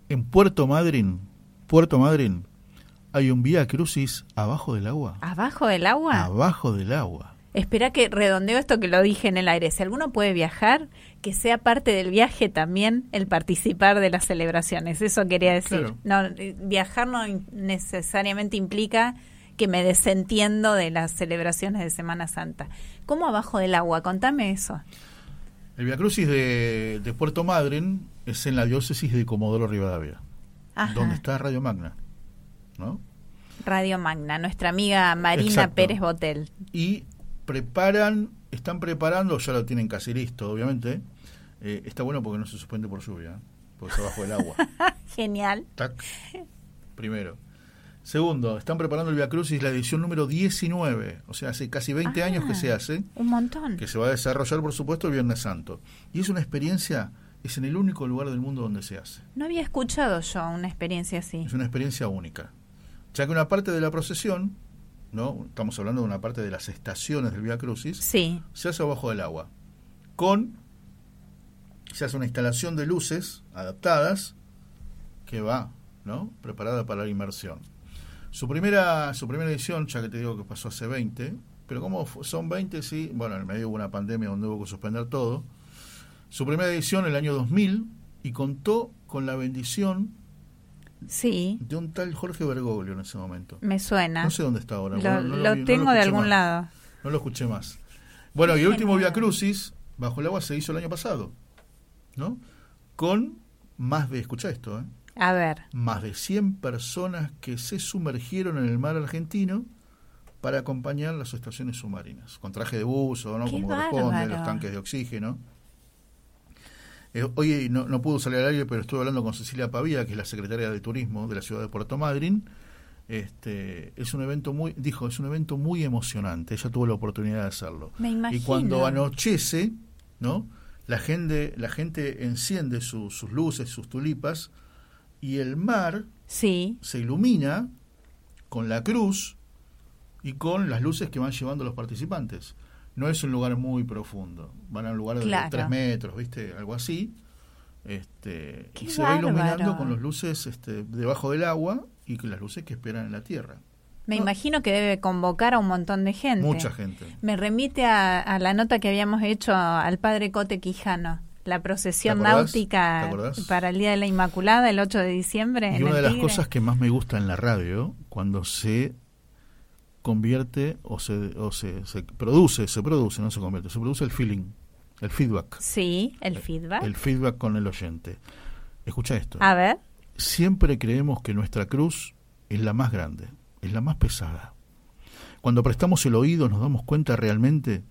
en Puerto Madryn, Puerto Madryn, hay un Vía Crucis abajo del agua. ¿Abajo del agua? Abajo del agua. Espera que redondeo esto que lo dije en el aire. Si alguno puede viajar, que sea parte del viaje también el participar de las celebraciones. Eso quería decir. Claro. No, viajar no necesariamente implica que me desentiendo de las celebraciones de Semana Santa. ¿Cómo abajo del agua? Contame eso. El Via Crucis de, de Puerto Madryn es en la diócesis de Comodoro Rivadavia, Ajá. donde está Radio Magna, ¿no? Radio Magna, nuestra amiga Marina Exacto. Pérez Botel. Y preparan, están preparando, ya lo tienen casi listo, obviamente. Eh, está bueno porque no se suspende por lluvia, porque es abajo del agua. Genial. Tac. Primero. Segundo, están preparando el Via Crucis, la edición número 19, o sea, hace casi 20 años que Ah. se hace. Un montón. que se va a desarrollar, por supuesto, el Viernes Santo. Y es una experiencia, es en el único lugar del mundo donde se hace. No había escuchado yo una experiencia así. Es una experiencia única. Ya que una parte de la procesión, ¿no? Estamos hablando de una parte de las estaciones del Vía Crucis, Sí. se hace abajo del agua. Con. Se hace una instalación de luces adaptadas que va, ¿no? Preparada para la inmersión. Su primera, su primera edición, ya que te digo que pasó hace 20, pero como son 20, sí, bueno, en el medio hubo una pandemia donde hubo que suspender todo. Su primera edición en el año 2000 y contó con la bendición Sí, de un tal Jorge Bergoglio en ese momento. me suena. No sé dónde está ahora. Lo, bueno, no lo vi- no tengo de algún más. lado. No lo escuché más. Bueno, y el último. Via Crucis, bajo el agua, se hizo el año pasado, ¿no? Con más de, escucha esto, ¿eh? A ver. más de 100 personas que se sumergieron en el mar argentino para acompañar las estaciones submarinas, con traje de buzo, ¿no? ¡Qué como corresponde, los tanques de oxígeno. Eh, hoy no, no pudo salir al aire, pero estuve hablando con Cecilia Pavía, que es la secretaria de Turismo de la ciudad de Puerto Madryn. Este, es un evento muy, dijo, es un evento muy emocionante. Ella tuvo la oportunidad de hacerlo. Me imagino. Y cuando anochece, ¿no? La gente, la gente enciende su- sus luces, sus tulipas, y el mar Sí. se ilumina con la cruz y con las luces que van llevando los participantes. No es un lugar muy profundo, van a un lugar de. 3 metros, ¿viste? Algo así. Este, Qué y se va iluminando con las luces este, debajo del agua y con las luces que esperan en la tierra. Me No. imagino que debe convocar a un montón de gente. Mucha gente. Me remite a, a la nota que habíamos hecho al padre Cote Quijano, la procesión náutica para el Día de la Inmaculada, el 8 de diciembre. Y en una el de las Tigre. cosas que más me gusta en la radio, cuando se convierte o se, o se, se produce, se produce, no se convierte, se produce el feeling, el feedback. Sí, el feedback. El feedback con el oyente. Escucha esto. A ver. Siempre creemos que nuestra cruz es la más grande, es la más pesada. Cuando prestamos el oído nos damos cuenta realmente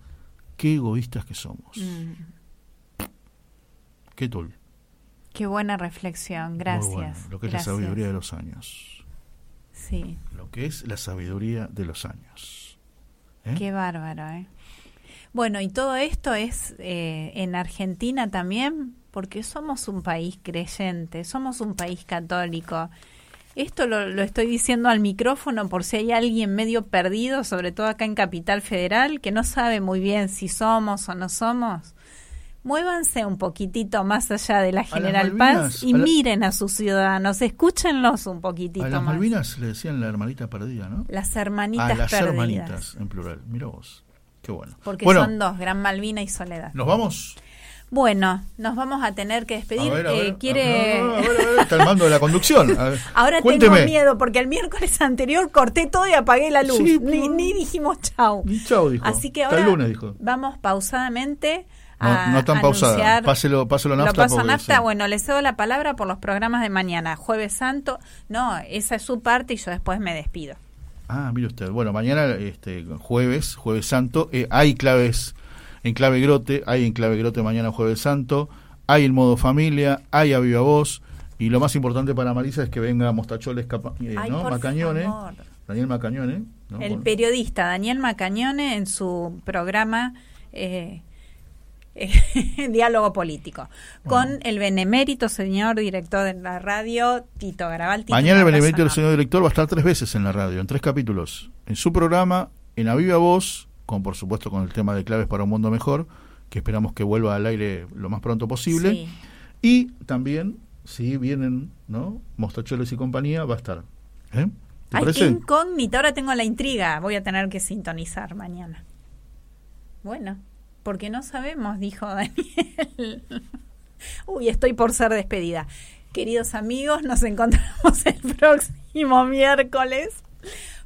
qué egoístas que somos. Mm, Qué tol. qué buena reflexión, gracias. bueno. Lo que es la sabiduría de los años. Sí, Lo que es la sabiduría de los años. ¿Eh? qué bárbaro, ¿eh? Bueno, y todo esto es eh, en Argentina también, porque somos un país creyente, somos un país católico. Esto lo, lo estoy diciendo al micrófono por si hay alguien medio perdido, sobre todo acá en Capital Federal, que no sabe muy bien si somos o no somos. Muévanse un poquitito más allá de la General Malvinas, Paz y a la- miren a sus ciudadanos, escúchenlos un poquitito A las más. Malvinas le decían la hermanita perdida, ¿no? Las hermanitas a las perdidas. hermanitas, en plural. Mira vos. Qué bueno. Porque bueno, son dos, Gran Malvina y Soledad. ¿nos vamos? Bueno, nos vamos a tener que despedir. Quiere... está el mando de la conducción. A ver, Ahora cuénteme. tengo miedo porque el miércoles anterior corté todo y apagué la luz. Sí, ni, dijimos chau. Ni chau, dijo. Así que Hasta ahora el lunes, dijo. vamos pausadamente a no tan pausada. Páselo, páselo a Lo nafta. paso a nafta. sí. Bueno, le cedo la palabra por los programas de mañana. Jueves Santo. No, esa es su parte y yo después me despido. Ah, mire usted. Bueno, mañana, este, jueves, jueves santo, eh, hay claves en clave grote, hay en clave grote mañana jueves santo, hay en modo familia, hay a viva voz, y lo más importante para Marisa es que venga Mostacholes, eh, Ay, ¿no? Macañone, favor. Daniel Macañone. ¿no? El Bueno. periodista Daniel Macañone en su programa eh, diálogo político con el benemérito señor director de la radio Tito Garabal. Tito Mañana el benemérito del señor director va a estar tres veces en la radio, en tres capítulos, en su programa, en A Viva Voz, con por supuesto con el tema de claves para un mundo mejor, que esperamos que vuelva al aire lo más pronto posible, y también si vienen, ¿no? Mostacholes y compañía va a estar. ¿Eh? ¿Te Ay, incógnita, ahora tengo la intriga, voy a tener que sintonizar mañana. Bueno porque no sabemos, dijo Daniel. Uy, estoy por ser despedida. Queridos amigos, nos encontramos el próximo miércoles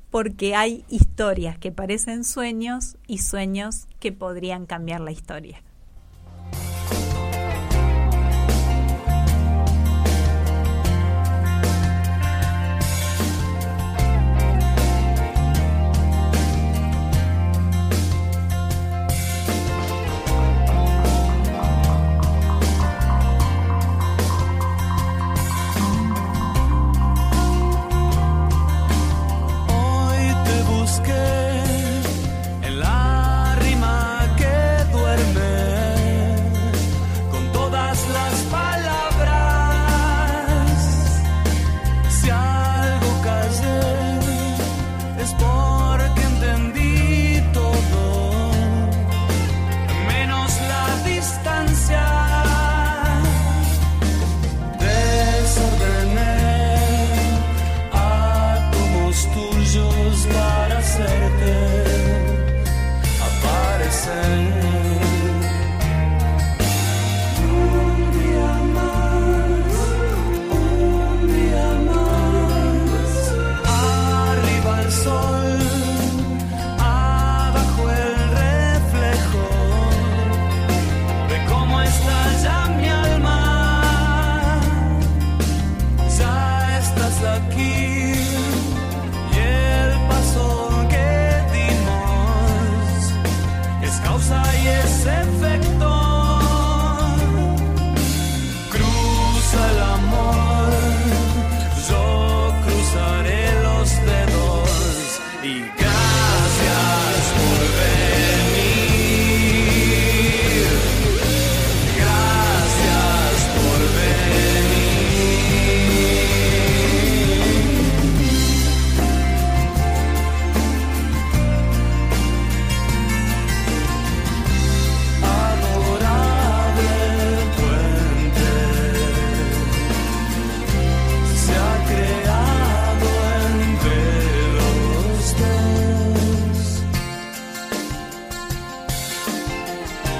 porque hay historias que parecen sueños y sueños que podrían cambiar la historia.